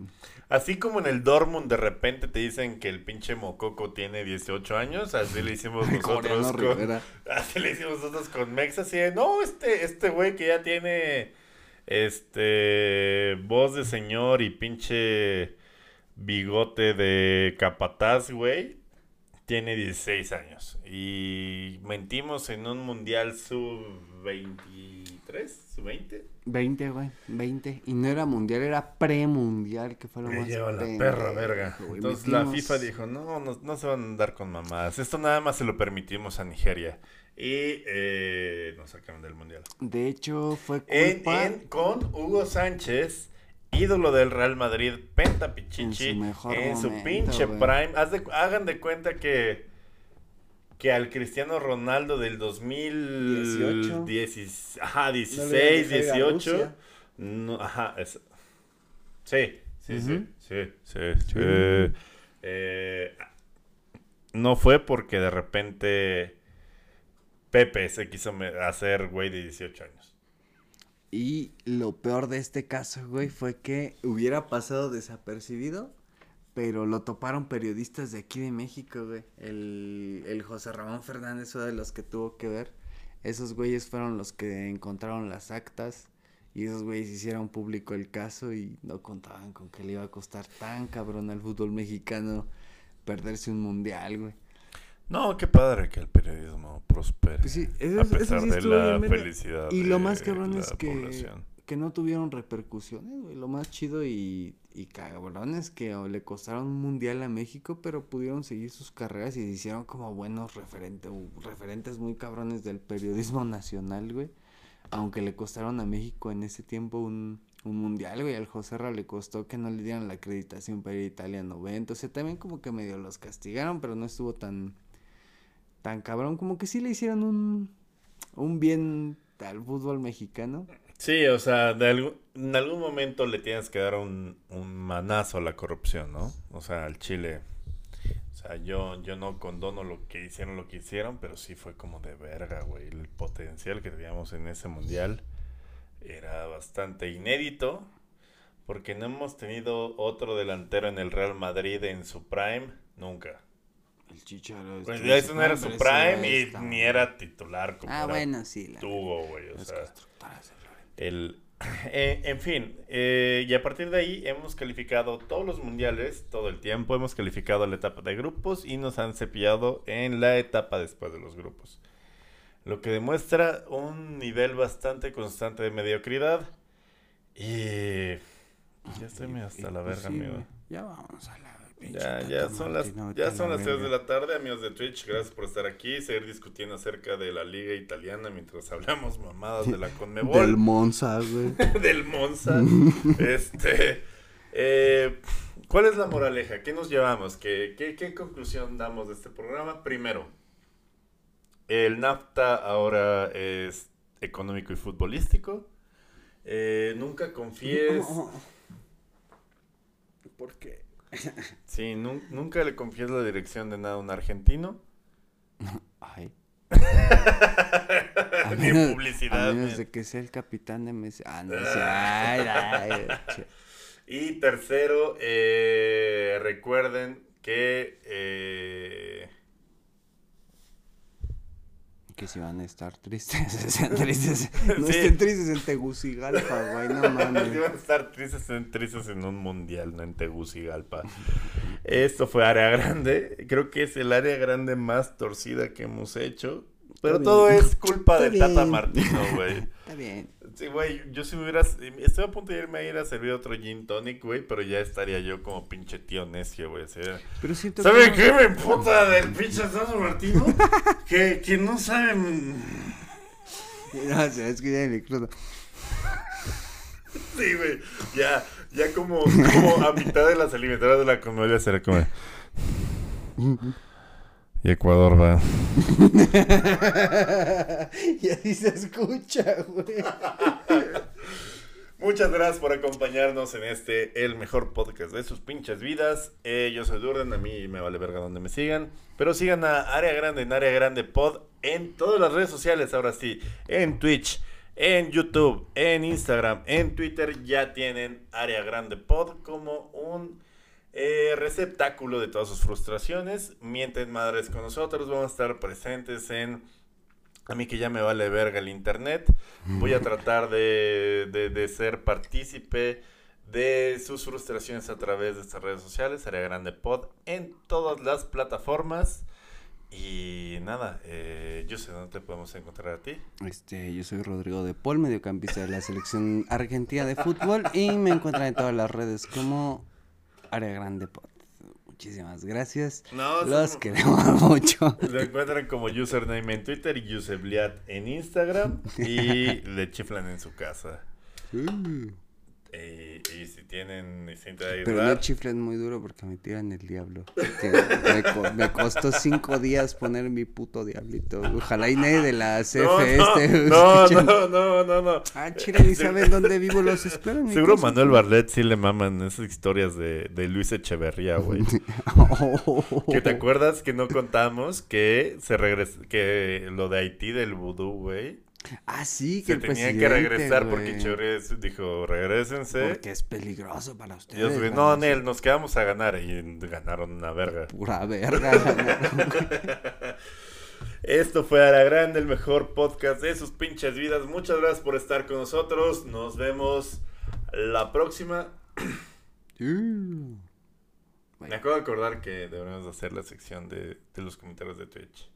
Así como en el Dortmund de repente te dicen que el pinche Mococo tiene 18 años, así le hicimos nosotros con... Rivera. Así le hicimos nosotros con Mex, así de, no, este, este güey que ya tiene, este, voz de señor y pinche bigote de capataz, güey, tiene 16 años. Y mentimos en un mundial sub-23, sub-20. 20, güey, 20. Y no era mundial, era premundial, que fue lo Me más lleva la perra verga. güey. Entonces la Metimos- FIFA dijo, no, no, no se van a andar con mamadas. Esto nada más se lo permitimos a Nigeria. Y eh, nos sacaron del mundial. De hecho, fue En, culpa... en- con Hugo Sánchez, ídolo del Real Madrid, Penta Pichichi, En su mejor en su momento, pinche prime. Haz de- hagan de cuenta que, que al Cristiano Ronaldo del 2018, 18. ajá, No 16, le iban a dejar ir a 18. Rusia. No, ajá, es- sí, sí, sí, sí. Eh, no fue porque de repente Pepe se quiso hacer güey de 18 años. Y lo peor de este caso, güey, fue que hubiera pasado desapercibido, pero lo toparon periodistas de aquí de México, güey. El, el José Ramón Fernández fue de los que tuvo que ver. Esos güeyes fueron los que encontraron las actas y esos güeyes hicieron público el caso y no contaban con que le iba a costar tan cabrón al fútbol mexicano perderse un mundial, güey. No, qué padre que el periodismo prospere. Pues sí, eso- a pesar sí de la bien felicidad. Y lo más cabrón es que, población. que no tuvieron repercusiones, güey. Lo más chido y, y cabrón es que le costaron un mundial a México, pero pudieron seguir sus carreras y se hicieron como buenos referente, u- referentes muy cabrones del periodismo nacional, güey. Aunque le costaron a México en ese tiempo un, un mundial, güey. Al José Ra le costó que no le dieran la acreditación para ir a Italia 90. O sea, también como que medio los castigaron, pero no estuvo tan, tan cabrón. Como que sí le hicieron un, un bien al fútbol mexicano. Sí, o sea, de algún- en algún momento le tienes que dar un, un manazo a la corrupción, ¿no? O sea, al Chile. O sea, yo, yo no condono lo que hicieron, lo que hicieron, pero sí fue como de verga, güey. El potencial que teníamos en ese mundial era bastante inédito, porque no hemos tenido otro delantero en el Real Madrid en su prime, nunca. El chicharo. Pues ya eso no era su prime y ni era titular como Ah, era bueno, sí. La... Tuvo, güey, o sea. El, eh, en fin, eh, y a partir de ahí hemos calificado todos los mundiales, todo el tiempo, hemos calificado la etapa de grupos y nos han cepillado en la etapa después de los grupos. Lo que demuestra un nivel bastante constante de mediocridad. Y ya estoy medio hasta la Pues verga, sí, amigo. Ya vamos a Ya, ya son las, ya son la las 3 de la tarde, amigos de Twitch. Gracias por estar aquí, seguir discutiendo acerca de la liga italiana mientras hablamos mamadas de la Conmebol. Del Monza, güey. del Monza. este, eh, ¿cuál es la moraleja? ¿Qué nos llevamos? ¿Qué, qué, qué conclusión damos de este programa? Primero, el NAFTA ahora es económico y futbolístico. Eh, nunca confíes. ¿Por qué? Sí, nun- nunca le confíes la dirección de nada a un argentino. Ay. Ni menos- publicidad. A menos de que sea el capitán de Messi. Ah, no. Ay, ay. Y tercero, eh, recuerden que eh, que si van a estar tristes, estén tristes. No estén tristes en Tegucigalpa, güey, no mames. Si van a estar tristes en, tristes en un mundial, no en Tegucigalpa. Esto fue área grande. Creo que es el área grande más torcida que hemos hecho. Pero Está todo bien. es culpa de Tata. Martino, güey. Está bien. Sí, güey, yo si me hubieras... Estoy a punto de irme a ir a servir otro gin tonic, güey, pero ya estaría yo como pinche tío necio, güey. Pero siento ¿Sabe que... qué me puta del pinche Tata Martino? que, que no saben... No, es que ya. Sí, güey. Ya, ya como, como a mitad de las alimentadoras de la comedia será como... Y Ecuador va... y así se escucha, güey. Muchas gracias por acompañarnos en este, el mejor podcast de sus pinches vidas. Eh, yo soy Durden, a mí me vale verga donde me sigan. Pero sigan a Área Grande en Área Grande Pod en todas las redes sociales, ahora sí. En Twitch, en YouTube, en Instagram, en Twitter. Ya tienen Área Grande Pod como un eh, receptáculo de todas sus frustraciones. Mienten madres con nosotros, vamos a estar presentes en... A mí que ya me vale verga el internet, voy a tratar de, de- ser partícipe de sus frustraciones a través de estas redes sociales, Área Grande Pod, en todas las plataformas. Y nada, eh, yo sé dónde te podemos encontrar a ti. Este, yo soy Rodrigo de Paul, mediocampista de la selección argentina de fútbol y me encuentran en todas las redes como Área Grande Pod. Muchísimas gracias. No, Los queremos mucho. Lo encuentran como username en Twitter y Yusebliat en Instagram y le chiflan en su casa. Eh, y si tienen instinto de Pero no chiflen muy duro porque me tiran el diablo. Me, me costó cinco días poner mi puto diablito. Ojalá y nadie de la CF no, este. no, no, no, no, no. Ah, chile, ni saben dónde vivo, los mi Seguro. Manuel Barlet sí le maman esas historias de, de Luis Echeverría, güey. ¿Que te acuerdas que no contamos que se regresó, que lo de Haití del vudú, güey? Ah, sí, que Se el tenía que regresar porque. Echeverría dijo, regresense. Porque es peligroso para ustedes. ellos, la no. Nel, nos quedamos a ganar. Y ganaron una verga. Pura verga. Esto fue Ara Grande, el mejor podcast de sus pinches vidas. Muchas gracias por estar con nosotros. Nos vemos la próxima. Me acabo de acordar que deberíamos hacer la sección de, de los comentarios de Twitch.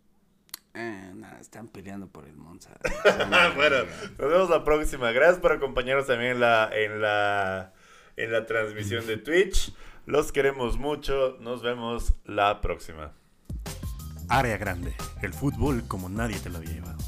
Eh, nada, están peleando por el Monza. bueno, nos vemos la próxima. Gracias por acompañarnos también en la, en la, en la transmisión de Twitch. Los queremos mucho. Nos vemos la próxima. Área grande. El fútbol como nadie te lo había llevado.